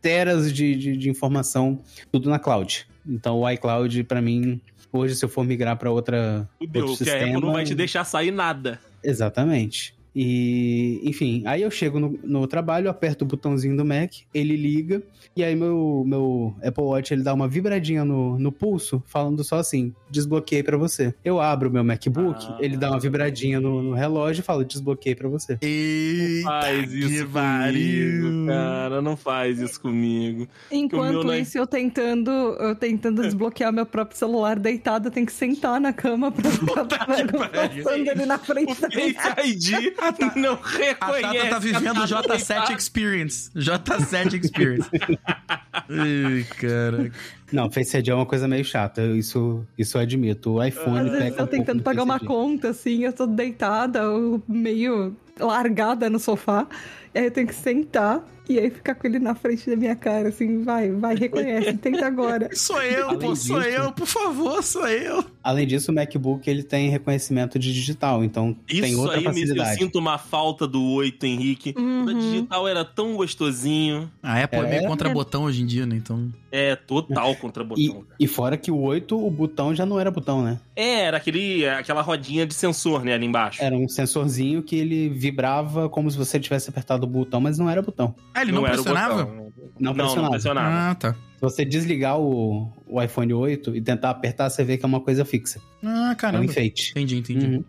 teras de, de, de informação tudo na cloud. Então o iCloud, para mim, hoje, se eu for migrar para outra. Fudeu, outro que a Apple não sistema- vai te deixar sair nada. Exatamente. E, enfim, aí eu chego no, no trabalho, aperto o botãozinho do Mac, ele liga, e aí meu, meu Apple Watch ele dá uma vibradinha no, no pulso, falando só assim: desbloqueei pra você. Eu abro o meu MacBook, Ah. ele dá uma vibradinha no, no relógio e fala: desbloqueei pra você. Eita, Faz isso que comigo, cara. Não faz isso comigo. Enquanto meu não isso, eu tentando, eu tentando desbloquear meu próprio celular deitado, eu tenho que sentar na cama pra ficar pariu. passando ele na O frente da minha Face ID não A reconhece. Tata tá vivendo o a Tata J7 deitada. Experience. J7 Experience. Ai, cara. Não, Face ID é uma coisa meio chata, eu- isso, isso eu admito. O iPhone Às pega vezes um eu pouco tentando pagar uma conta, assim, eu tô deitada, eu meio largada no sofá. E aí eu tenho que sentar e aí ficar com ele na frente da minha cara, assim, vai, vai, reconhece, tenta agora. Sou eu, pô, sou eu, por favor, sou eu. Além disso, o MacBook ele tem reconhecimento de digital, então tem Isso outra aí, me, eu facilidade. sinto uma falta do 8, Henrique. Uhum. O digital era tão gostosinho. A Apple é, É, meio contra botão hoje em dia, né? Então. É, total contra E, botão. e fora que o 8, o botão já não era botão, né? É, era aquele, aquela rodinha de sensor, né, ali embaixo. Era um sensorzinho que ele vibrava como se você tivesse apertado o botão, mas não era botão. Ah, ele não, era o pressionava? botão. Não Não, pressionava. não pressionava. Ah, tá. Se você desligar o, o iPhone 8 e tentar apertar, você vê que é uma coisa fixa. Ah, É um caramba. enfeite. Entendi, entendi. Uhum.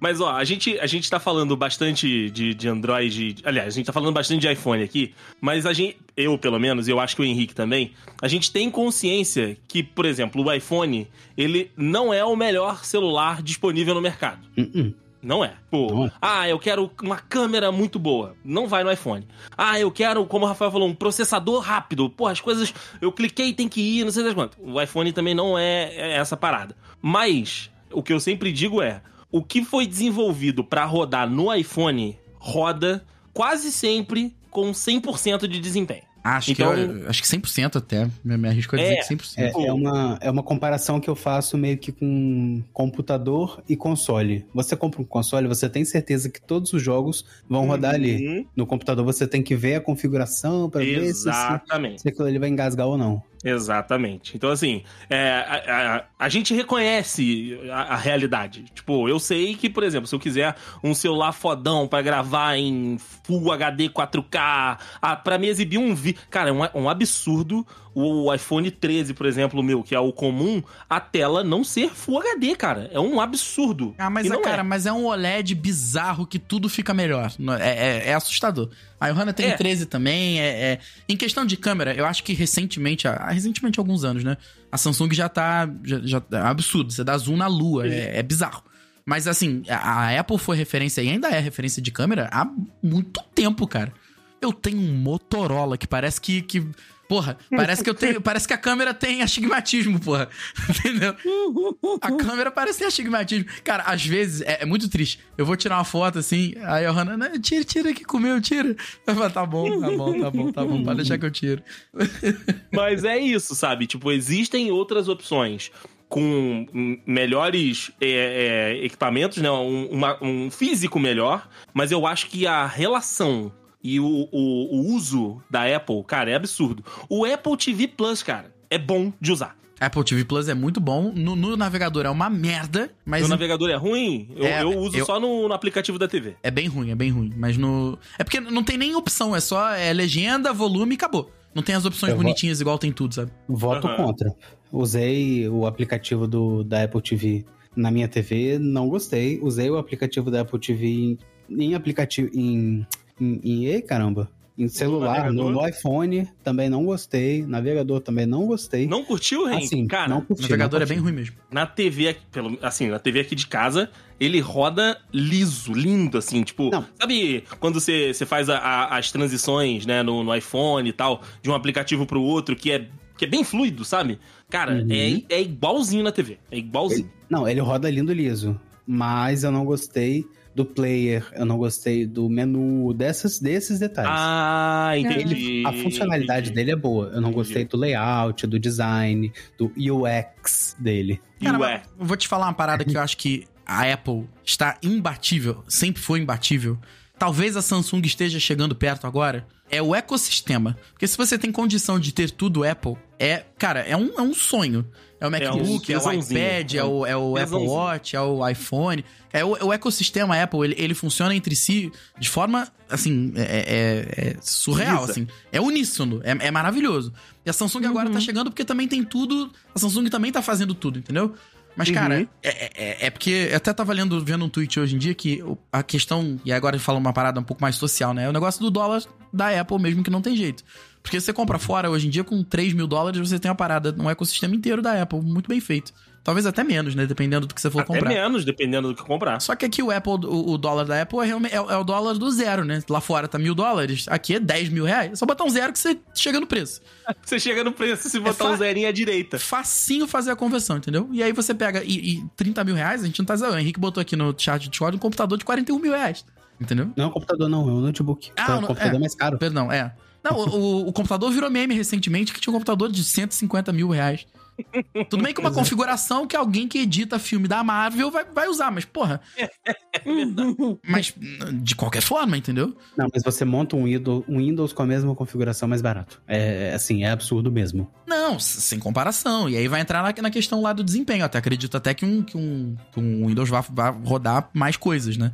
Mas ó, a gente, a gente tá falando bastante de, de Android. Aliás, a gente tá falando bastante de iPhone aqui, mas a gente, eu pelo menos, eu acho que o Henrique também, a gente tem consciência que, por exemplo, o iPhone, ele não é o melhor celular disponível no mercado. Uhum. Não é. Pô, Não é. ah, eu quero uma câmera muito boa. Não vai no iPhone. Ah, eu quero, como o Rafael falou, um processador rápido. Pô, as coisas. Eu cliquei, tem que ir, não sei das quantas. O iPhone também não é, é essa parada. Mas, o que eu sempre digo é: o que foi desenvolvido pra rodar no iPhone roda quase sempre com 100% de desempenho. Acho, Então- que eu, acho que 100% até. Me, me arrisco a dizer É, que 100%. É, é uma, é uma comparação que eu faço meio que com computador e console. Você compra um console, você tem certeza que todos os jogos vão rodar ali. Uhum, No computador você tem que ver a configuração para ver se, se aquilo ali vai engasgar ou não. Exatamente. Então, assim, é, a, a- a gente reconhece a, a realidade. Tipo, eu sei que, por exemplo, se eu quiser um celular fodão pra gravar em Full HD 4K, ah, pra me exibir um vídeo. Cara, é um, um absurdo o iPhone 13, por exemplo, o meu, que é o comum, a tela não ser Full HD, cara. É um absurdo. Ah, mas, E é, não cara, é. mas é um OLED bizarro que tudo fica melhor. É, é- é assustador. A Johanna tem É. 13 também. É, é- Em questão de câmera, eu acho que recentemente, ah, recentemente há alguns anos, né? A Samsung já tá. Já, já- é um absurdo. Você dá zoom na lua. É, é bizarro. Mas assim, a, a Apple foi referência e ainda é referência de câmera há muito tempo, cara. Eu tenho um Motorola que parece que. que Porra, parece que eu tenho. Parece que a câmera tem astigmatismo, porra. Entendeu? A câmera parece ter astigmatismo. Cara, às vezes é, é muito triste. Eu vou tirar uma foto assim, aí a Hannah, "Não, tira, tira que comeu, tira. Eu falo, tá bom, tá bom, tá bom, tá bom. Pode deixar que eu tiro. Mas é isso, sabe? Tipo, existem outras opções com melhores é, é, equipamentos, né? Um, uma- um físico melhor, mas eu acho que a relação e o, o- o uso da Apple, cara, é absurdo. O Apple TV Plus, cara, é bom de usar. Apple TV Plus é muito bom. No, no navegador é uma merda, mas Meu navegador é ruim, eu, É, eu uso eu- só no, no aplicativo da TV. é bem ruim, é bem ruim. Mas no. É porque não tem nem opção, é só é legenda, volume e acabou. Não tem as opções Eu bonitinhas igual tem tudo, sabe? Voto Aham. contra. Usei o aplicativo do, da Apple TV na minha TV, não gostei. Usei o aplicativo da Apple TV em, em aplicativo. Em, em, em. Ei, caramba! Em celular, no, no iPhone, também não gostei. Navegador também não gostei. Não curtiu, Ren? assim, cara, não O curti, navegador não é bem ruim mesmo. na TV, aqui- pelo, assim, na TV aqui de casa, ele roda liso, lindo, assim, tipo, Não. sabe quando você, você faz a- a- as transições, né, no, no iPhone e tal, de um aplicativo pro outro, que é, que é bem fluido, sabe? Cara, Uhum. é, é igualzinho na TV, é igualzinho. Não, ele roda lindo liso. Mas eu não gostei do player, eu não gostei do menu, dessas, desses detalhes. Ah, entendi. Ele- a funcionalidade entendi. dele é boa. Eu não Entendi. gostei do layout, do design, do UX dele. Cara, vou te falar uma parada que eu acho que a Apple está imbatível, sempre foi imbatível. Talvez a Samsung esteja chegando perto agora. É o ecossistema. Porque se você tem condição de ter tudo Apple, é, cara, é um, é um sonho. É o MacBook, é, o tesãozinho. iPad, é o, é o Apple. Watch, é o iPhone. É o, o ecossistema Apple, ele, ele funciona entre si de forma, assim, é, é- é surreal, Lisa. assim. É uníssono, é, é maravilhoso. E a Samsung agora Uhum. tá chegando porque também tem tudo. A Samsung também tá fazendo tudo, entendeu? Mas, cara, Uhum. é, é- é porque. Eu até tava lendo, vendo um tweet hoje em dia que o- a questão. E agora fala uma parada um pouco mais social, né? É o negócio do dólar da Apple mesmo que não tem jeito. Porque você compra fora hoje em dia com 3 mil dólares, você tem uma parada, um ecossistema inteiro da Apple, muito bem feito. Talvez até menos, né? Dependendo do que você for até comprar. menos, dependendo do que comprar. Só que aqui o Apple, o, o dólar da Apple é, realmente- é, é o dólar do zero, né? Lá fora tá mil dólares, aqui é 10 mil reais. É só botar um zero que você chega no preço. Você chega no preço se botar fa- um zerinho à direita. Facinho fazer a conversão, entendeu? E aí você pega e, e 30 mil reais, a gente não tá dizendo. O Henrique botou aqui no chat de Discord um computador de 41 mil reais. Entendeu? Não é um computador, não, é um notebook. Ah, é um não- computador é. mais caro. Perdão, é. Não, o, o- computador virou meme recentemente que tinha um computador de 150 mil reais. Tudo bem que uma configuração que alguém que edita filme da Marvel vai, vai usar, mas porra. mas de qualquer forma, entendeu? Não, mas você monta um Windows, um Windows com a mesma configuração mais barato. É, assim, é absurdo mesmo. Não, sem comparação. E aí vai entrar na, na questão lá do desempenho. Eu até acredito até que um, que um, que um Windows vá, vá rodar mais coisas, né?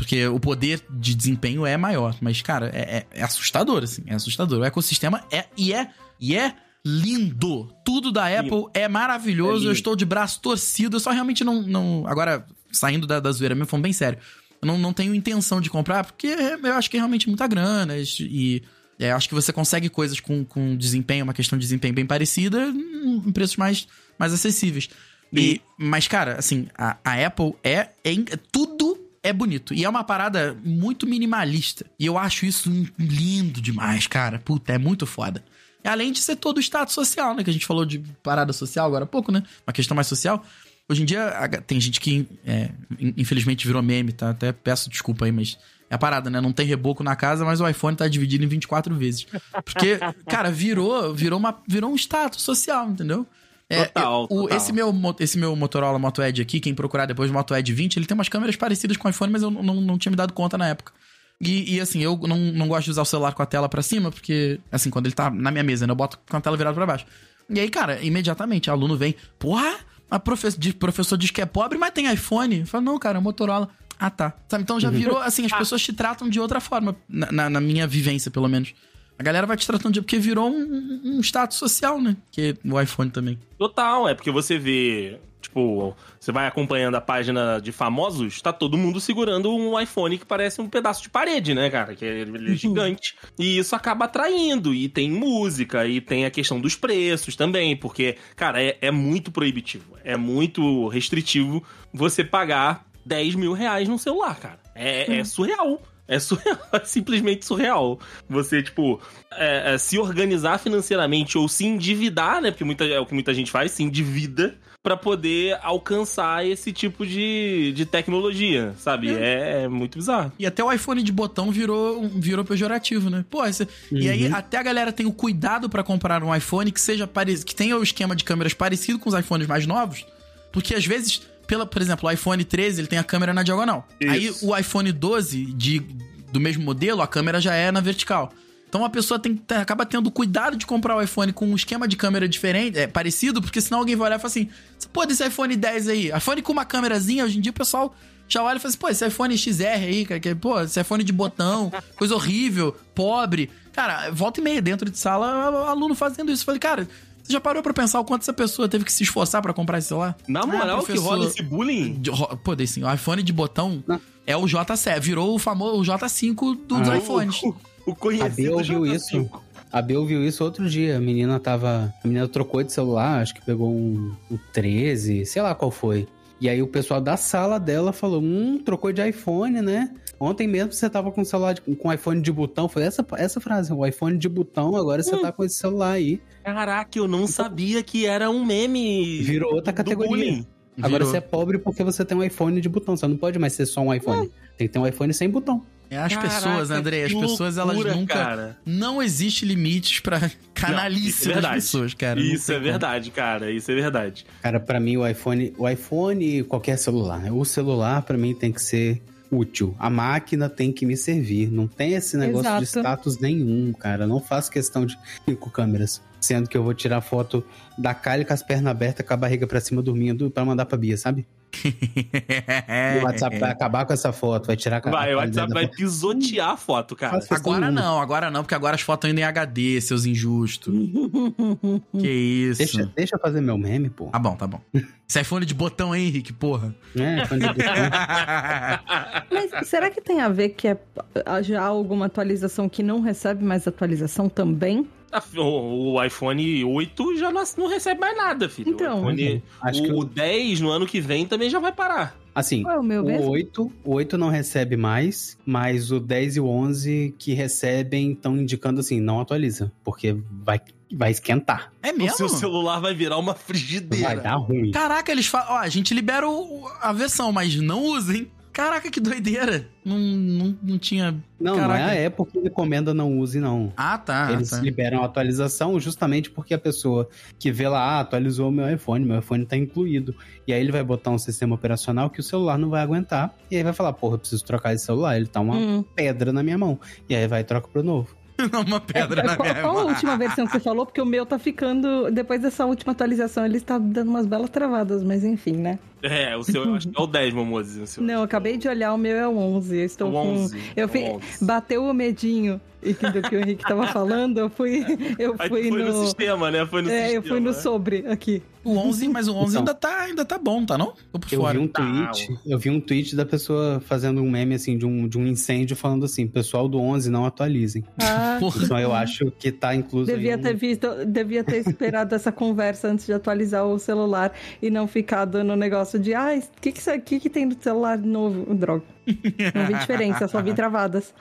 Porque o poder de desempenho é maior. Mas, cara, é, é- é assustador, assim. É assustador. O ecossistema é e é e é lindo. Tudo da Apple é maravilhoso. É lindo. eu estou de braço torcido. Eu só realmente não. não agora, saindo da, da zoeira mesmo, falando bem sério. Eu não, não tenho intenção de comprar, porque eu acho que é realmente muita grana. E é, acho que você consegue coisas com, com desempenho, uma questão de desempenho bem parecida, em em preços mais, mais acessíveis. E, mas, cara, assim, a, a Apple é, é in- Tudo é bonito. E é uma parada muito minimalista. E eu acho isso lindo demais, cara. Puta, é muito foda. Além de ser todo o status social, né? Que a gente falou de parada social agora há pouco, né? Uma questão mais social. Hoje em dia, tem gente que, é, in- infelizmente, virou meme, tá? Até peço desculpa aí, mas é a parada, né? Não tem reboco na casa, mas o iPhone tá dividido em 24 vezes. Porque, cara, virou, virou, uma, virou um status social, entendeu? É, Total, o- total. Esse, meu, esse meu Motorola Moto Edge aqui, quem procurar depois do Moto Edge 20, ele tem umas câmeras parecidas com o iPhone, mas eu não, não, tinha me dado conta na época. E, e, assim, eu não, não gosto de usar o celular com a tela pra cima, porque, assim, quando ele tá na minha mesa, né, eu boto com a tela virada pra baixo. E aí, cara, imediatamente, o aluno vem, porra, a profe de- professor diz que é pobre, mas tem iPhone. Eu falo, não, cara, é Motorola. Ah, tá. Sabe, então já virou, assim, as pessoas te tratam de outra forma, na, na- na minha vivência, pelo menos. A galera vai te tratando de... Porque virou um, um status social, né? Que o iPhone também. Total, é porque você vê, tipo, você vai acompanhando a página de famosos, tá todo mundo segurando um iPhone que parece um pedaço de parede, né, cara? Que é, ele é gigante. E isso acaba atraindo. E tem música, e tem a questão dos preços também, porque, cara, é, é muito proibitivo. É muito restritivo você pagar 10 mil reais num celular, cara. É, é surreal. É, surreal, é simplesmente surreal. Você, tipo, é, é, se organizar financeiramente ou se endividar, né? Porque muita, é o que muita gente faz, se endivida para poder alcançar esse tipo de, de tecnologia, sabe? É. é muito bizarro. E até o iPhone de botão virou, virou pejorativo, né? Pô, esse... uhum. e aí até a galera tem o cuidado para comprar um iPhone que seja parecido, que tenha o esquema de câmeras parecido com os iPhones mais novos, porque às vezes pela, por exemplo, o iPhone 13 ele tem a câmera na diagonal. Isso. Aí o iPhone 12 de, do mesmo modelo, a câmera já é na vertical. Então a pessoa tem, acaba tendo cuidado de comprar o iPhone com um esquema de câmera diferente, é, parecido, porque senão alguém vai olhar e falar assim: pô, desse iPhone 10 aí, iPhone com uma câmerazinha, hoje em dia o pessoal já olha e fala assim: pô, esse iPhone XR aí, cara, que, pô, esse iPhone de botão, coisa horrível, pobre. Cara, volta e meia dentro de sala, aluno fazendo isso. Eu falei, cara, você já parou pra pensar o quanto essa pessoa teve que se esforçar para comprar esse celular? Na moral, ah, que rola esse bullying? Pô, assim, o iPhone de botão Não. é o J7, virou o famoso J5 dos ah, iPhones. O, o conhecido a viu isso. A Bel viu isso outro dia. A menina tava. A menina trocou de celular, acho que pegou um, um 13, sei lá qual foi. E aí o pessoal da sala dela falou: Hum, trocou de iPhone, né? Ontem mesmo você tava com celular de, com iPhone de botão. Foi essa, essa frase: o iPhone de botão, agora você hum. tá com esse celular aí. Caraca, eu não sabia que era um meme. Virou outra categoria. Agora você é pobre porque você tem um iPhone de botão. Você não pode mais ser só um iPhone. Hum. Tem que ter um iPhone sem botão. É as Caraca, pessoas, André, as pessoas elas nunca. Cara. Não existe limites não, é das pessoas, cara. Isso é verdade, cara. Isso é verdade. Cara, para mim o iPhone, o iPhone e qualquer celular, né? O celular para mim tem que ser útil. A máquina tem que me servir. Não tem esse negócio Exato. de status nenhum, cara. Não faço questão de cinco câmeras. Sendo que eu vou tirar foto da Kylie com as pernas abertas, com a barriga pra cima, dormindo, para mandar pra Bia, sabe? o WhatsApp vai acabar com essa foto, vai tirar a Vai, o WhatsApp vai pisotear a foto, cara. Agora não, agora não, porque agora as fotos ainda em HD, seus injustos. que isso. Deixa, deixa eu fazer meu meme, pô. Tá bom, tá bom. Esse iPhone de botão, hein, Henrique, porra. É, iPhone de botão. Mas será que tem a ver que é já alguma atualização que não recebe mais atualização também? O, o iPhone 8 já não, não, recebe mais nada, filho. Então, o, iPhone, acho o, que o 10 no ano que vem também já vai parar. Assim, é o, meu o 8, o 8 não recebe mais, mas o 10 e o 11 que recebem estão indicando assim, não atualiza, porque vai vai esquentar. É mesmo? O seu celular vai virar uma frigideira. Vai dar ruim. Caraca, eles falam, ó, a gente libera o, a versão, mas não usem. Caraca, que doideira. Não, não, não tinha. Não, Caraca. não é a Apple que recomenda não use, não. Ah, tá. Eles tá. liberam a atualização justamente porque a pessoa que vê lá, ah, atualizou o meu iPhone, meu iPhone tá incluído. E aí ele vai botar um sistema operacional que o celular não vai aguentar. E aí vai falar, porra, eu preciso trocar esse celular. Ele tá uma hum. pedra na minha mão. E aí vai e troca pro novo. uma pedra é, na qual, minha Qual a última versão que você falou? Porque o meu tá ficando. Depois dessa última atualização, ele está dando umas belas travadas, mas enfim, né? É, o seu eu acho que é o 10, Momose. Não, eu acabei de olhar, o meu é o 11. Eu estou o 11, com. Eu fi... 11. Bateu o medinho e do que o Henrique tava falando, eu fui, eu fui no... no... sistema, né? Foi no é, sistema, eu fui no né? sobre aqui. O 11, mas o 11 então, ainda, tá, ainda tá bom, tá não? Tô por eu fora. Vi um tweet, eu vi um tweet da pessoa fazendo um meme, assim, de um, de um incêndio, falando assim, pessoal do 11, não atualizem. Ah. Então eu acho que tá incluso Devia ter um... visto, devia ter esperado essa conversa antes de atualizar o celular e não ficar dando negócio de, ah, o que que, que que tem no celular novo? Droga. Não vi diferença, só vi travadas.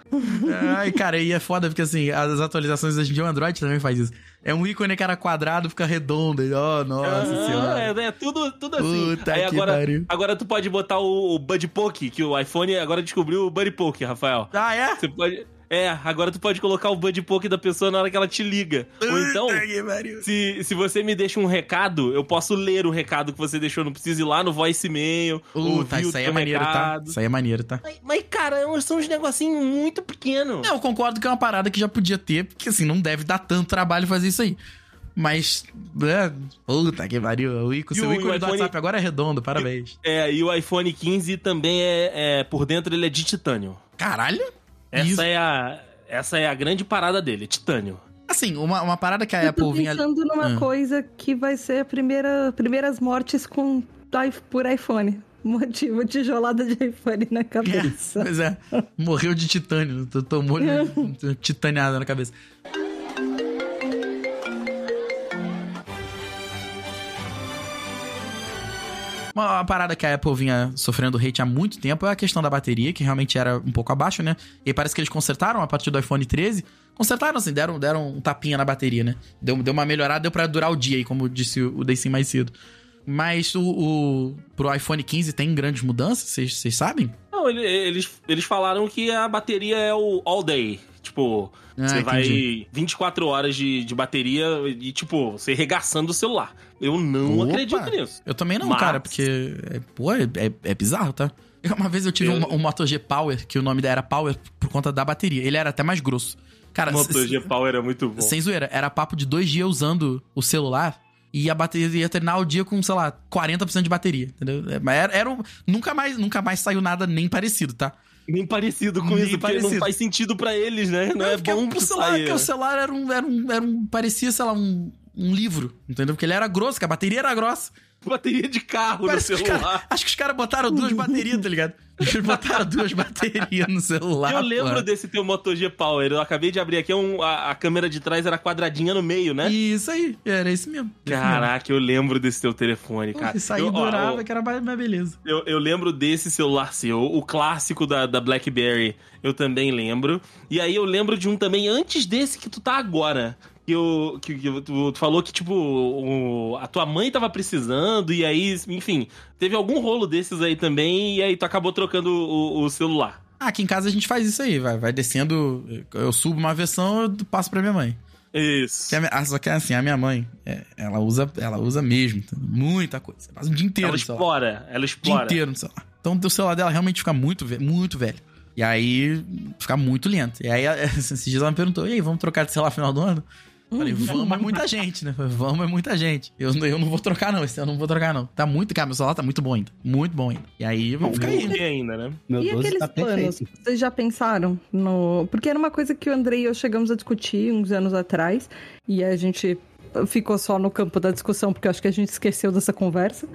Ai, cara, e é foda, porque assim, as atualizações hoje em dia o Android também faz isso. É um ícone que era quadrado, fica redondo. Oh, nossa ah, senhora. É, é, tudo, tudo assim. Puta Aí agora, pariu. agora tu pode botar o, o Buddy Poke, que o iPhone agora descobriu o Buddy Poke, Rafael. Ah, é? Você pode... É, agora tu pode colocar o buddy poke da pessoa na hora que ela te liga. Ou então, se, se você me deixa um recado, eu posso ler o recado que você deixou. Não precisa ir lá no voicemail. Uh, tá, isso aí é maneiro, tá? recado. tá? Isso aí é maneiro, tá? Mas, mas, cara, são uns negocinhos muito pequenos. Não, eu concordo que é uma parada que já podia ter, porque assim, não deve dar tanto trabalho fazer isso aí. Mas, né? Puta que pariu. O, o seu ícone iPhone... do WhatsApp agora é redondo, parabéns. É, e o iPhone 15 também é, é. Por dentro ele é de titânio. Caralho? Essa Isso. é a. Essa é a grande parada dele, titânio. Assim, uma, uma parada que a eu Apple vinha... Eu tô pensando numa hum. coisa que vai ser a primeira, primeiras mortes com, por iPhone. Motivo tijolada de iPhone na cabeça. É, pois é. Morreu de titânio. Tomou titaniada na cabeça. Uma, parada que a Apple vinha sofrendo hate há muito tempo é a questão da bateria, que realmente era um pouco abaixo, né? E parece que eles consertaram a partir do iPhone 13. Consertaram, assim, deram, deram um tapinha na bateria, né? Deu, deu uma melhorada, deu pra durar o dia aí, como disse o, Daysim mais cedo. Mas o, o pro iPhone 15 tem grandes mudanças, vocês sabem? Não, ele- eles, eles falaram que a bateria é o all day. Tipo, Ah, você vai entendi. 24 horas de, de bateria e, tipo, você regaçando o celular. Eu não Opa! acredito nisso. Eu também não, Mas- cara, porque, é, pô, é, é- é bizarro, tá? Uma vez eu tive Eu- um, um Moto G Power, que o nome era Power por conta da bateria. Ele era até mais grosso. Cara, O Moto G Power é muito bom. sem zoeira, era papo de dois dias usando o celular e a bateria ia terminar o dia com, sei lá, 40% de bateria, entendeu? É, Mas era, era um- nunca, mais, nunca mais saiu nada nem parecido, tá? Nem parecido com Nem isso, porque parecido. não faz sentido pra eles, né? Não é porque bom o que celular, porque o celular era um, era um, era um- parecia, sei lá, um, um livro, entendeu? Porque ele era grosso, que a bateria era grossa. Bateria de carro Parece no que os cara- celular. acho que os caras botaram duas baterias, tá ligado? Eles botaram duas baterias no celular. Eu lembro desse teu Moto G Power. Eu acabei de abrir aqui, um, a, a câmera de trás era quadradinha no meio, né? Isso aí, era esse mesmo. Caraca, eu lembro desse teu telefone, cara. Isso aí eu, ó, durava, ó, que era mais mais beleza. eu, eu lembro desse celular seu, o clássico da, da BlackBerry, eu também lembro. E aí eu lembro de um também antes desse que tu tá agora. Que, eu, que, que tu, tu falou que, tipo, o- a tua mãe tava precisando, e aí, enfim, teve algum rolo desses aí também, e aí tu acabou trocando o, o celular. Ah, aqui em casa a gente faz isso aí, vai, vai descendo. Eu subo uma versão, eu passo pra minha mãe. Isso. Que a ah, só que assim, a minha mãe, é, ela usa, ela usa mesmo, entendeu? muita coisa. Passa o dia inteiro Ela no celular. explora, ela O dia explora. inteiro no celular. Então o celular dela realmente fica muito, muito velho. E aí fica muito lento. E aí esses dias ela me perguntou: e aí, vamos trocar de celular no final do ano? Eu Falei, vamos é muita gente, né? Falei, Vamos é muita gente. Eu, eu não vou trocar, não. Esse eu não vou trocar, não. Tá muito, cara, meu celular tá muito bom ainda. Muito bom ainda. E aí, vamos ficar aí. Que ainda, né? Meu E 12 aqueles tá planos? perfeito. Vocês já pensaram no. Porque era uma coisa que o Andrei e eu chegamos a discutir uns anos atrás. E a gente ficou só no campo da discussão, porque eu acho que a gente esqueceu dessa conversa.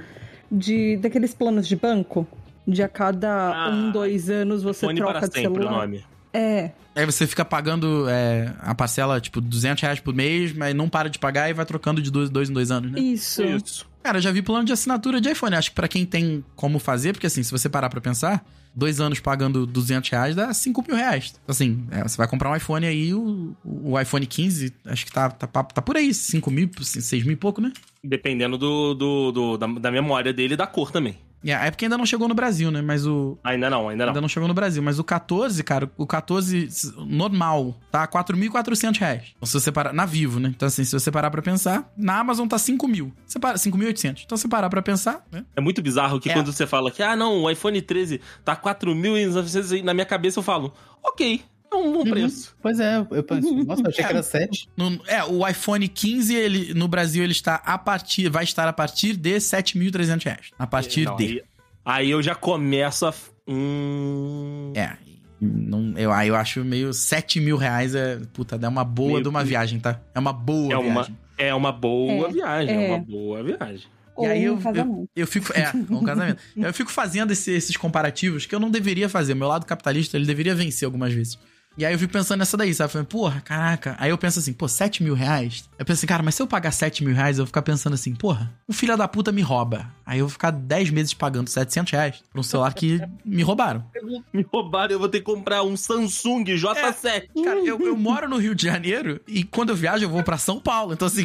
De, daqueles planos de banco. De a cada Ah, um, dois anos você troca para de sempre o celular. nome. É. Aí você fica pagando é, a parcela, tipo, 200 reais por mês, mas não para de pagar e vai trocando de dois, dois em dois anos, né? Isso. Isso. Cara, eu já vi plano de assinatura de iPhone. Acho que pra quem tem como fazer, porque assim, se você parar pra pensar, dois anos pagando 200 reais dá 5 mil reais. Assim, é, você vai comprar um iPhone aí, o, o iPhone 15, acho que tá, tá, tá por aí, 5 mil, 6 mil e pouco, né? Dependendo do, do, do- da, da memória dele e da cor também. É, porque ainda não chegou no Brasil, né? Mas o. Ainda não, ainda não. Ainda não chegou no Brasil. Mas o 14, cara, o 14 normal tá 4.400 reais. Então, se você parar. Na Vivo, né? Então, assim, se você parar pra pensar, na Amazon tá 5 mil. Você para, 5.800. Então, se você parar pra pensar, né? É muito bizarro que É. quando você fala que, ah, não, o iPhone 13 tá 4.900, na minha cabeça eu falo, ok, um bom preço. Pois é, eu penso, nossa, eu achei que era 7. No- é, o iPhone 15, ele, no Brasil, ele está a partir. Vai estar a partir de 7.300 reais. A partir Não, de. aí, aí eu já começo a. Hum... É. Não, eu, aí eu acho meio 7 mil reais é. Puta, é uma boa Meio de uma que- viagem, tá? É uma boa É uma, viagem. é uma boa É, viagem, é. é. uma boa viagem. E aí Ou eu, um casamento. eu, eu fico. É, um casamento. eu fico fazendo esse- esses comparativos que eu não deveria fazer. Meu lado capitalista, ele deveria vencer algumas vezes. E aí eu fico pensando nessa daí, sabe? Falei, porra, caraca. Aí eu penso assim, pô, 7 mil reais? Eu penso assim, cara, mas se eu pagar 7 mil reais, eu vou ficar pensando assim, porra, o filho da puta me rouba. Aí eu vou ficar 10 meses pagando 700 reais pra um celular que me roubaram. Me roubaram, eu vou ter que comprar um Samsung J7. Cara, eu, eu moro no Rio de Janeiro e quando eu viajo eu vou pra São Paulo. Então, assim,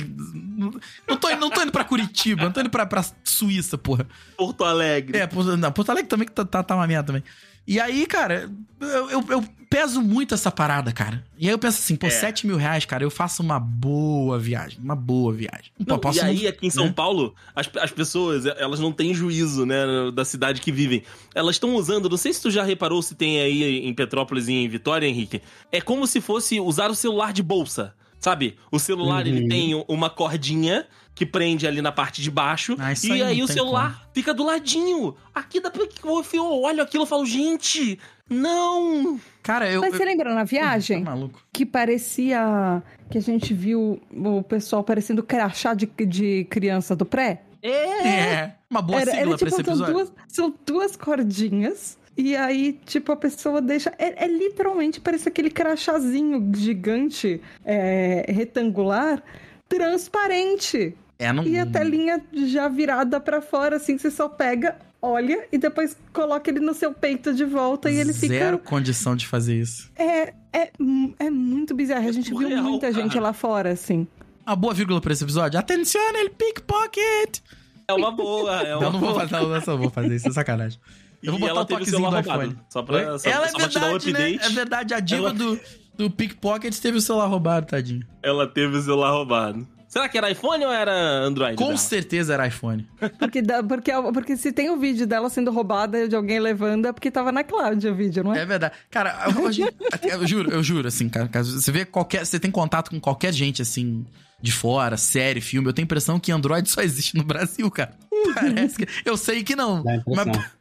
não tô, indo- não tô indo pra Curitiba, não tô indo pra, pra Suíça, porra. Porto Alegre. É, Porto, não, Porto Alegre também que tá, tá, tá uma merda também. E aí, cara, eu, eu, eu peso muito essa parada, cara. E aí eu penso assim, pô, É. 7 mil reais, cara, eu faço uma boa viagem. Uma boa viagem. Pô, Não, posso e aí, não- aqui em São né? Paulo, as, as pessoas, elas não têm juízo, né, da cidade que vivem. Elas estão usando, não sei se tu já reparou se tem aí em Petrópolis e em Vitória, Henrique. É como se fosse usar o celular de bolsa, sabe? O celular, ele Uhum. tem uma cordinha que prende ali na parte de baixo. Ah, isso e aí aí, o celular fica do ladinho. Aqui dá pra... Eu olho aquilo e falo, gente, não... Cara, eu. Mas eu- você lembra na viagem? Tá maluco. que parecia que a gente viu o pessoal parecendo crachá de, de criança do pré. É... É, uma boa Era, sigla era pra tipo, esse são duas, são duas cordinhas. E aí, tipo, a pessoa deixa. É, é literalmente parece aquele crachazinho gigante, é, retangular, transparente. É, não. E a telinha já virada pra fora, assim, você só pega, olha e depois coloca ele no seu peito de volta e ele Zero fica. condição de fazer isso. É, é, é muito bizarro. A gente viu surreal, muita cara. gente lá fora, assim. Uma boa vírgula pra esse episódio. Atenção, ele pickpocket! É uma boa, é uma Eu não vou boa. fazer, eu só vou fazer isso, é sacanagem. Eu vou E botar o toquezinho do celular iPhone. roubado. Só pra, só, Ela é só um verdade, né? update. É verdade, a diva Ela- do, do pickpocket teve o celular roubado, tadinho. Ela teve o celular roubado. Será que era iPhone ou era Android? Com dela? certeza era iPhone. Porque, dá- porque, porque se tem o vídeo dela sendo roubada de alguém levando, é porque tava na cloud o vídeo, não é? É verdade. Cara, eu, eu juro, eu juro, assim, cara, você vê qualquer. Você tem contato com qualquer gente, assim, de fora, série, filme, eu tenho a impressão que Android só existe no Brasil, cara. Parece que. Eu sei que não. Mas,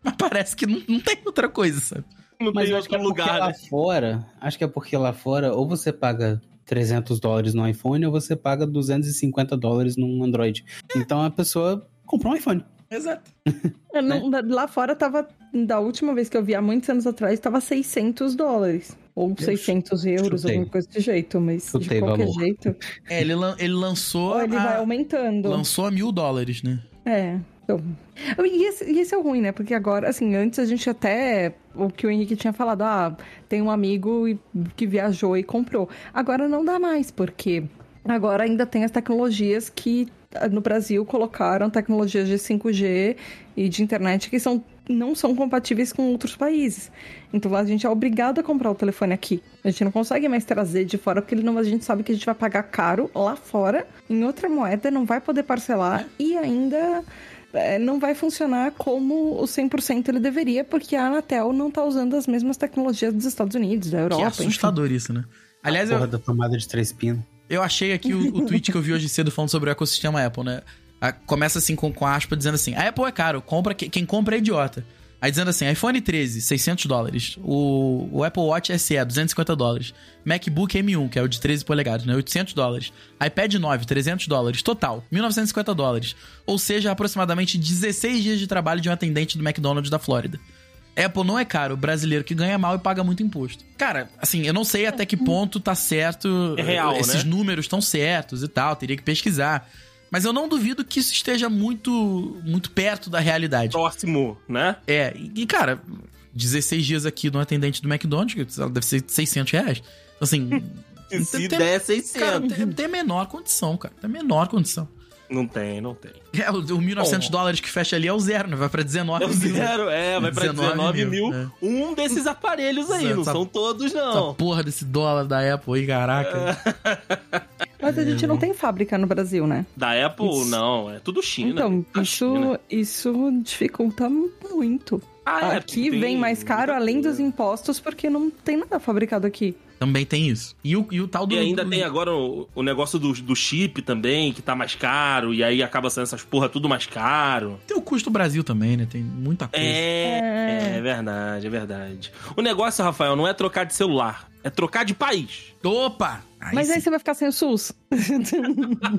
mas parece que não, não tem outra coisa, sabe? Não Mas tem eu acho que é porque lá né? fora, acho que é porque lá fora, ou você paga 300 dólares no iPhone, ou você paga 250 dólares num Android. Então a pessoa comprou um iPhone. Exato. É, não, da- Lá fora tava. Da última vez que eu vi, há muitos anos atrás, tava 600 dólares. Ou 600 euros, chutei. alguma coisa desse jeito. Mas Chutei de qualquer valor. jeito. É, ele, lan- ele lançou. Ou ele a- vai aumentando. lançou a mil dólares, né? É. Então... E esse, e esse é o ruim, né? Porque agora, assim, antes a gente até. O que o Henrique tinha falado, ah, tem um amigo que viajou e comprou. Agora não dá mais, porque agora ainda tem as tecnologias que ah, no Brasil colocaram tecnologias de 5G e de internet que são, não são compatíveis com outros países. Então a gente é obrigado a comprar o telefone aqui. A gente não consegue mais trazer de fora, porque a gente sabe que a gente vai pagar caro lá fora, em outra moeda, não vai poder parcelar e ainda não vai funcionar como o 100% ele deveria, porque a Anatel não tá usando as mesmas tecnologias dos Estados Unidos, da Europa. que enfim. assustador isso, né? Aliás, Porra eu, da tomada de três pinos. eu achei aqui o, o tweet que eu vi hoje cedo falando sobre o ecossistema Apple, né? A- começa assim com, com a aspa dizendo assim: a Apple é caro, compra, que- quem compra é idiota. Aí dizendo assim: iPhone 13, 600 dólares. O, o Apple Watch SE, 250 dólares. MacBook M1, que é o de 13 polegadas, né? 800 dólares. iPad 9, 300 dólares. Total, 1950 dólares. Ou seja, aproximadamente 16 dias de trabalho de um atendente do McDonald's da Flórida. Apple não é caro, o brasileiro que ganha mal e paga muito imposto. Cara, assim, eu não sei até que ponto tá certo. É real, Esses né? números estão certos e tal, teria que pesquisar. Mas eu não duvido que isso esteja muito, muito perto da realidade. Próximo, né? É, e, cara, 16 dias aqui no atendente do McDonald's, deve ser 600 reais. Então, Assim, Se tem- der cara, 600. tem, tem a menor condição, cara. Tem a menor condição. Não tem, não tem. É, o, o 1.900 Bom. dólares que fecha ali é o zero, né? Vai pra 19 É o mil. zero, é, vai pra 19 19 mil, mil. é. Um desses aparelhos aí, não Essa- são todos, Essa não. porra desse dólar da Apple aí, caraca. Mas a gente não tem fábrica no Brasil, né? Da Apple, Isso. não, é tudo China. então, A China. isso, isso dificulta muito. Ah, é, aqui tem vem mais caro, além dos impostos, porque não tem nada fabricado aqui. Também tem isso. E o, e o tal do. E ainda do- tem agora o, o negócio do, do chip também, que tá mais caro, e aí acaba sendo essas porra tudo mais caro. Tem o custo Brasil também, né? Tem muita coisa. É, é verdade, é verdade. O negócio, Rafael, não é trocar de celular, é trocar de país. Opa! Aí Mas aí sim. você vai ficar sem o SUS.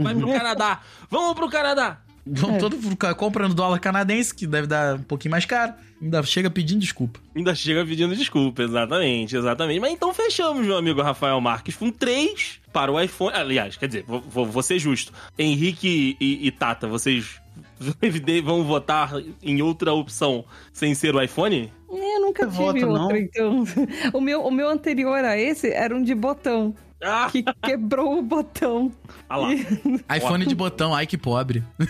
Vai pro Canadá. Vamos pro Canadá. Vão É. todo comprando dólar canadense, que deve dar um pouquinho mais caro. Ainda chega pedindo desculpa. Ainda chega pedindo desculpa, exatamente, exatamente. Mas então fechamos, meu amigo Rafael Marques, com três para o iPhone. Aliás, quer dizer, vou, vou- vou ser justo. Henrique e, e Tata, vocês vão votar em outra opção sem ser o iPhone? Eu nunca Eu tive voto, outro, não. então. O meu, o meu anterior a esse era um de botão, Ah, que quebrou o botão. ah lá. iPhone de botão, ai que pobre.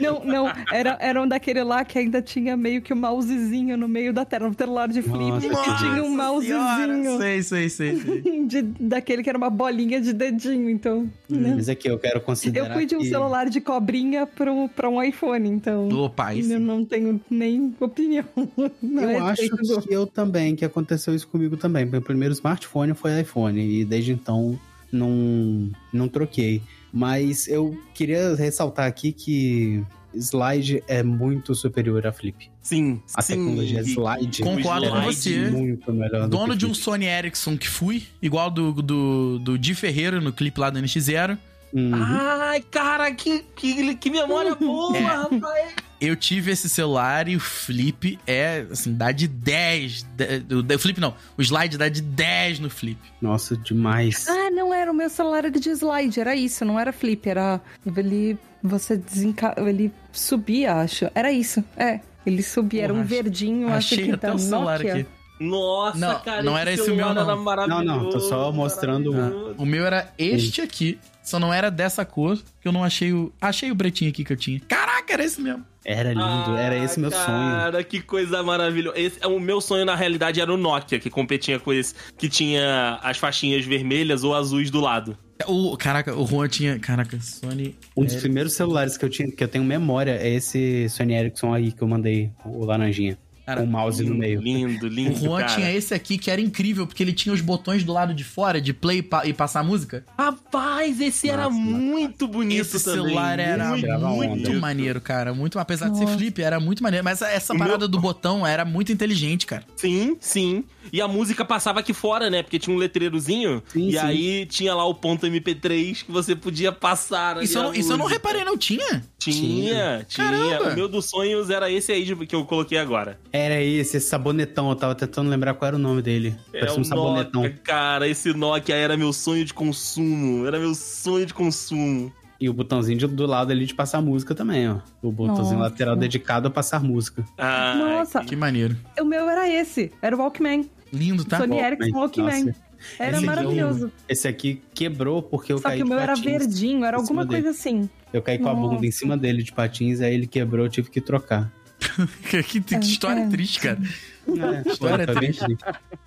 Não, não, não. Era, era um daquele lá que ainda tinha meio que o mousezinho no meio da tela. Um celular de flip Nossa, que tinha um mousezinho. Sei, sei, sei, sei. De, daquele que era uma bolinha de dedinho, então. né? Mas aqui eu quero Eu considerar fui de um que... celular de cobrinha pra um, pra um iPhone, então. Opa, aí Eu não tenho nem opinião. Não é Eu acho do- que eu também, que aconteceu isso comigo também. Meu primeiro smartphone foi iPhone e desde então não, não troquei. Mas eu queria ressaltar aqui que slide é muito superior a flip. Sim, A sim. tecnologia slide Concordo O com você. muito melhor do Dono que de um. Sony Ericsson que fui, igual do, do, do Di Ferreira no clipe lá do NX0. Uhum. Ai, cara, que, que, que memória boa, É. rapaz. Eu tive esse celular e o flip é, assim, dá de 10. de- O, flip não, o slide dá de 10 no flip. Nossa, demais. Ah, não era o meu celular era de slide, era isso, não era flip, era. Ele. Você desenca... Ele subia, acho. Era isso, é. Ele subia, era um Porra, verdinho, acho Achei que até da o celular Nokia. aqui. Nossa, Não, cara. não era esse o meu, não. era maravilhoso, Não, não, tô só mostrando o- maravilhoso. O meu era este aqui. Só não era dessa cor, que eu não achei o. Achei o pretinho aqui que eu tinha. Caraca, era esse mesmo. Era lindo, era esse meu Ah, sonho. Cara, que coisa maravilhosa. Esse, o meu sonho, na realidade, era o Nokia, que competia com esse, que tinha as faixinhas vermelhas ou azuis do lado. O, caraca, o Juan tinha. Caraca, Sony. Um dos primeiros celulares que eu tinha, que eu tenho memória é esse Sony Ericsson aí que eu mandei, o laranjinha. Cara, o mouse no meio. Lindo, O lindo, Juan cara. tinha esse aqui que era incrível, porque ele tinha os botões do lado de fora de play e pa- e passar música. Rapaz, esse era Nossa, muito bonito Esse também. celular era muito, muito maneiro, cara. Muito, apesar de ser Nossa. flip, era muito maneiro. Mas essa, essa O parada meu- do botão era muito inteligente, cara. Sim, sim. E a música passava aqui fora, né? Porque tinha um letreirozinho. Sim, e sim. aí tinha lá o ponto MP3 que você podia passar. ali Isso eu, não, isso eu não reparei, não tinha? Tinha, tinha. Caramba. O meu dos sonhos era esse aí que eu coloquei agora. Era esse, esse sabonetão. Eu tava tentando lembrar qual era o nome dele. É um o sabonetão. Nokia, cara. Esse Nokia era meu sonho de consumo. Era meu sonho de consumo. E o botãozinho de- do lado ali de passar música também, ó. O botãozinho Nossa. lateral dedicado a passar música. Ah, Nossa. Que maneiro. O meu era esse, era o Walkman. Lindo, tá? Sony Ericsson Walkman. nossa. Era Esse maravilhoso. Esse aqui quebrou porque eu Só caí que o meu era verdinho, era alguma coisa assim. Eu caí com a bunda em cima dele de patins, aí ele quebrou, eu tive que trocar. que, que história É. triste, cara. É, História triste.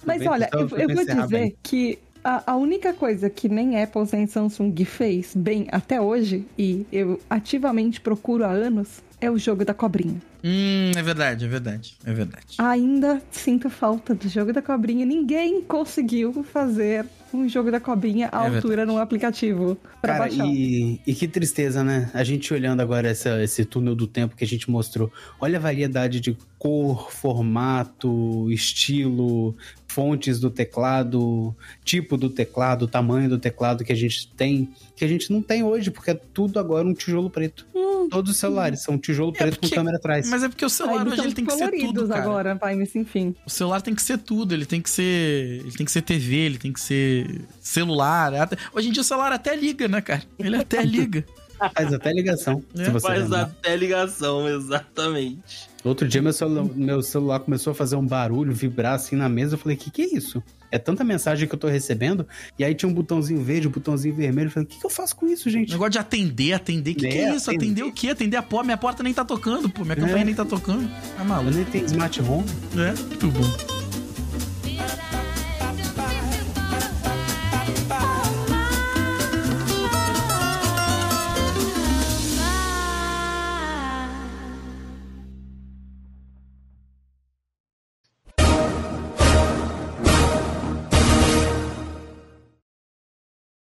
Mas Bem, olha, eu, eu vou dizer bem. que a, a única coisa que nem Apple nem Samsung fez bem até hoje, e eu ativamente procuro há anos, é o jogo da cobrinha. Hum, é verdade, é verdade. É verdade. Ainda sinto falta do jogo da cobrinha. Ninguém conseguiu fazer um jogo da cobrinha à É altura num aplicativo pra Cara, baixar. e, e que tristeza, né? A gente olhando agora essa, esse túnel do tempo que a gente mostrou. Olha a variedade de cor, formato, estilo, fontes do teclado, tipo do teclado, tamanho do teclado que a gente tem, que a gente não tem hoje, porque é tudo agora um tijolo preto. Todos os celulares são um tijolo É preto porque- com câmera atrás. Mas é porque o celular eles hoje ele tem que ser tudo, cara. agora, vai, mas enfim. O celular tem que ser tudo, ele tem que ser. Ele tem que ser TV, ele tem que ser celular. até- Hoje em dia o celular até liga, né, cara? Ele até liga. Faz até ligação, É, se você Faz lembrar. até ligação, exatamente. Outro dia meu celular, meu celular começou a fazer um barulho, vibrar assim na mesa. Eu falei, que que é isso? É tanta mensagem que eu tô recebendo. E aí tinha um botãozinho verde, um botãozinho vermelho. Eu falei, o que, que eu faço com isso, gente? Negócio de atender, atender. Que que é É, isso? atender. Atender o quê? Atender a porta. Minha porta nem tá tocando, pô. Minha campanha É. nem tá tocando. Tá Eu maluco. nem tenho smart home. É, muito bom.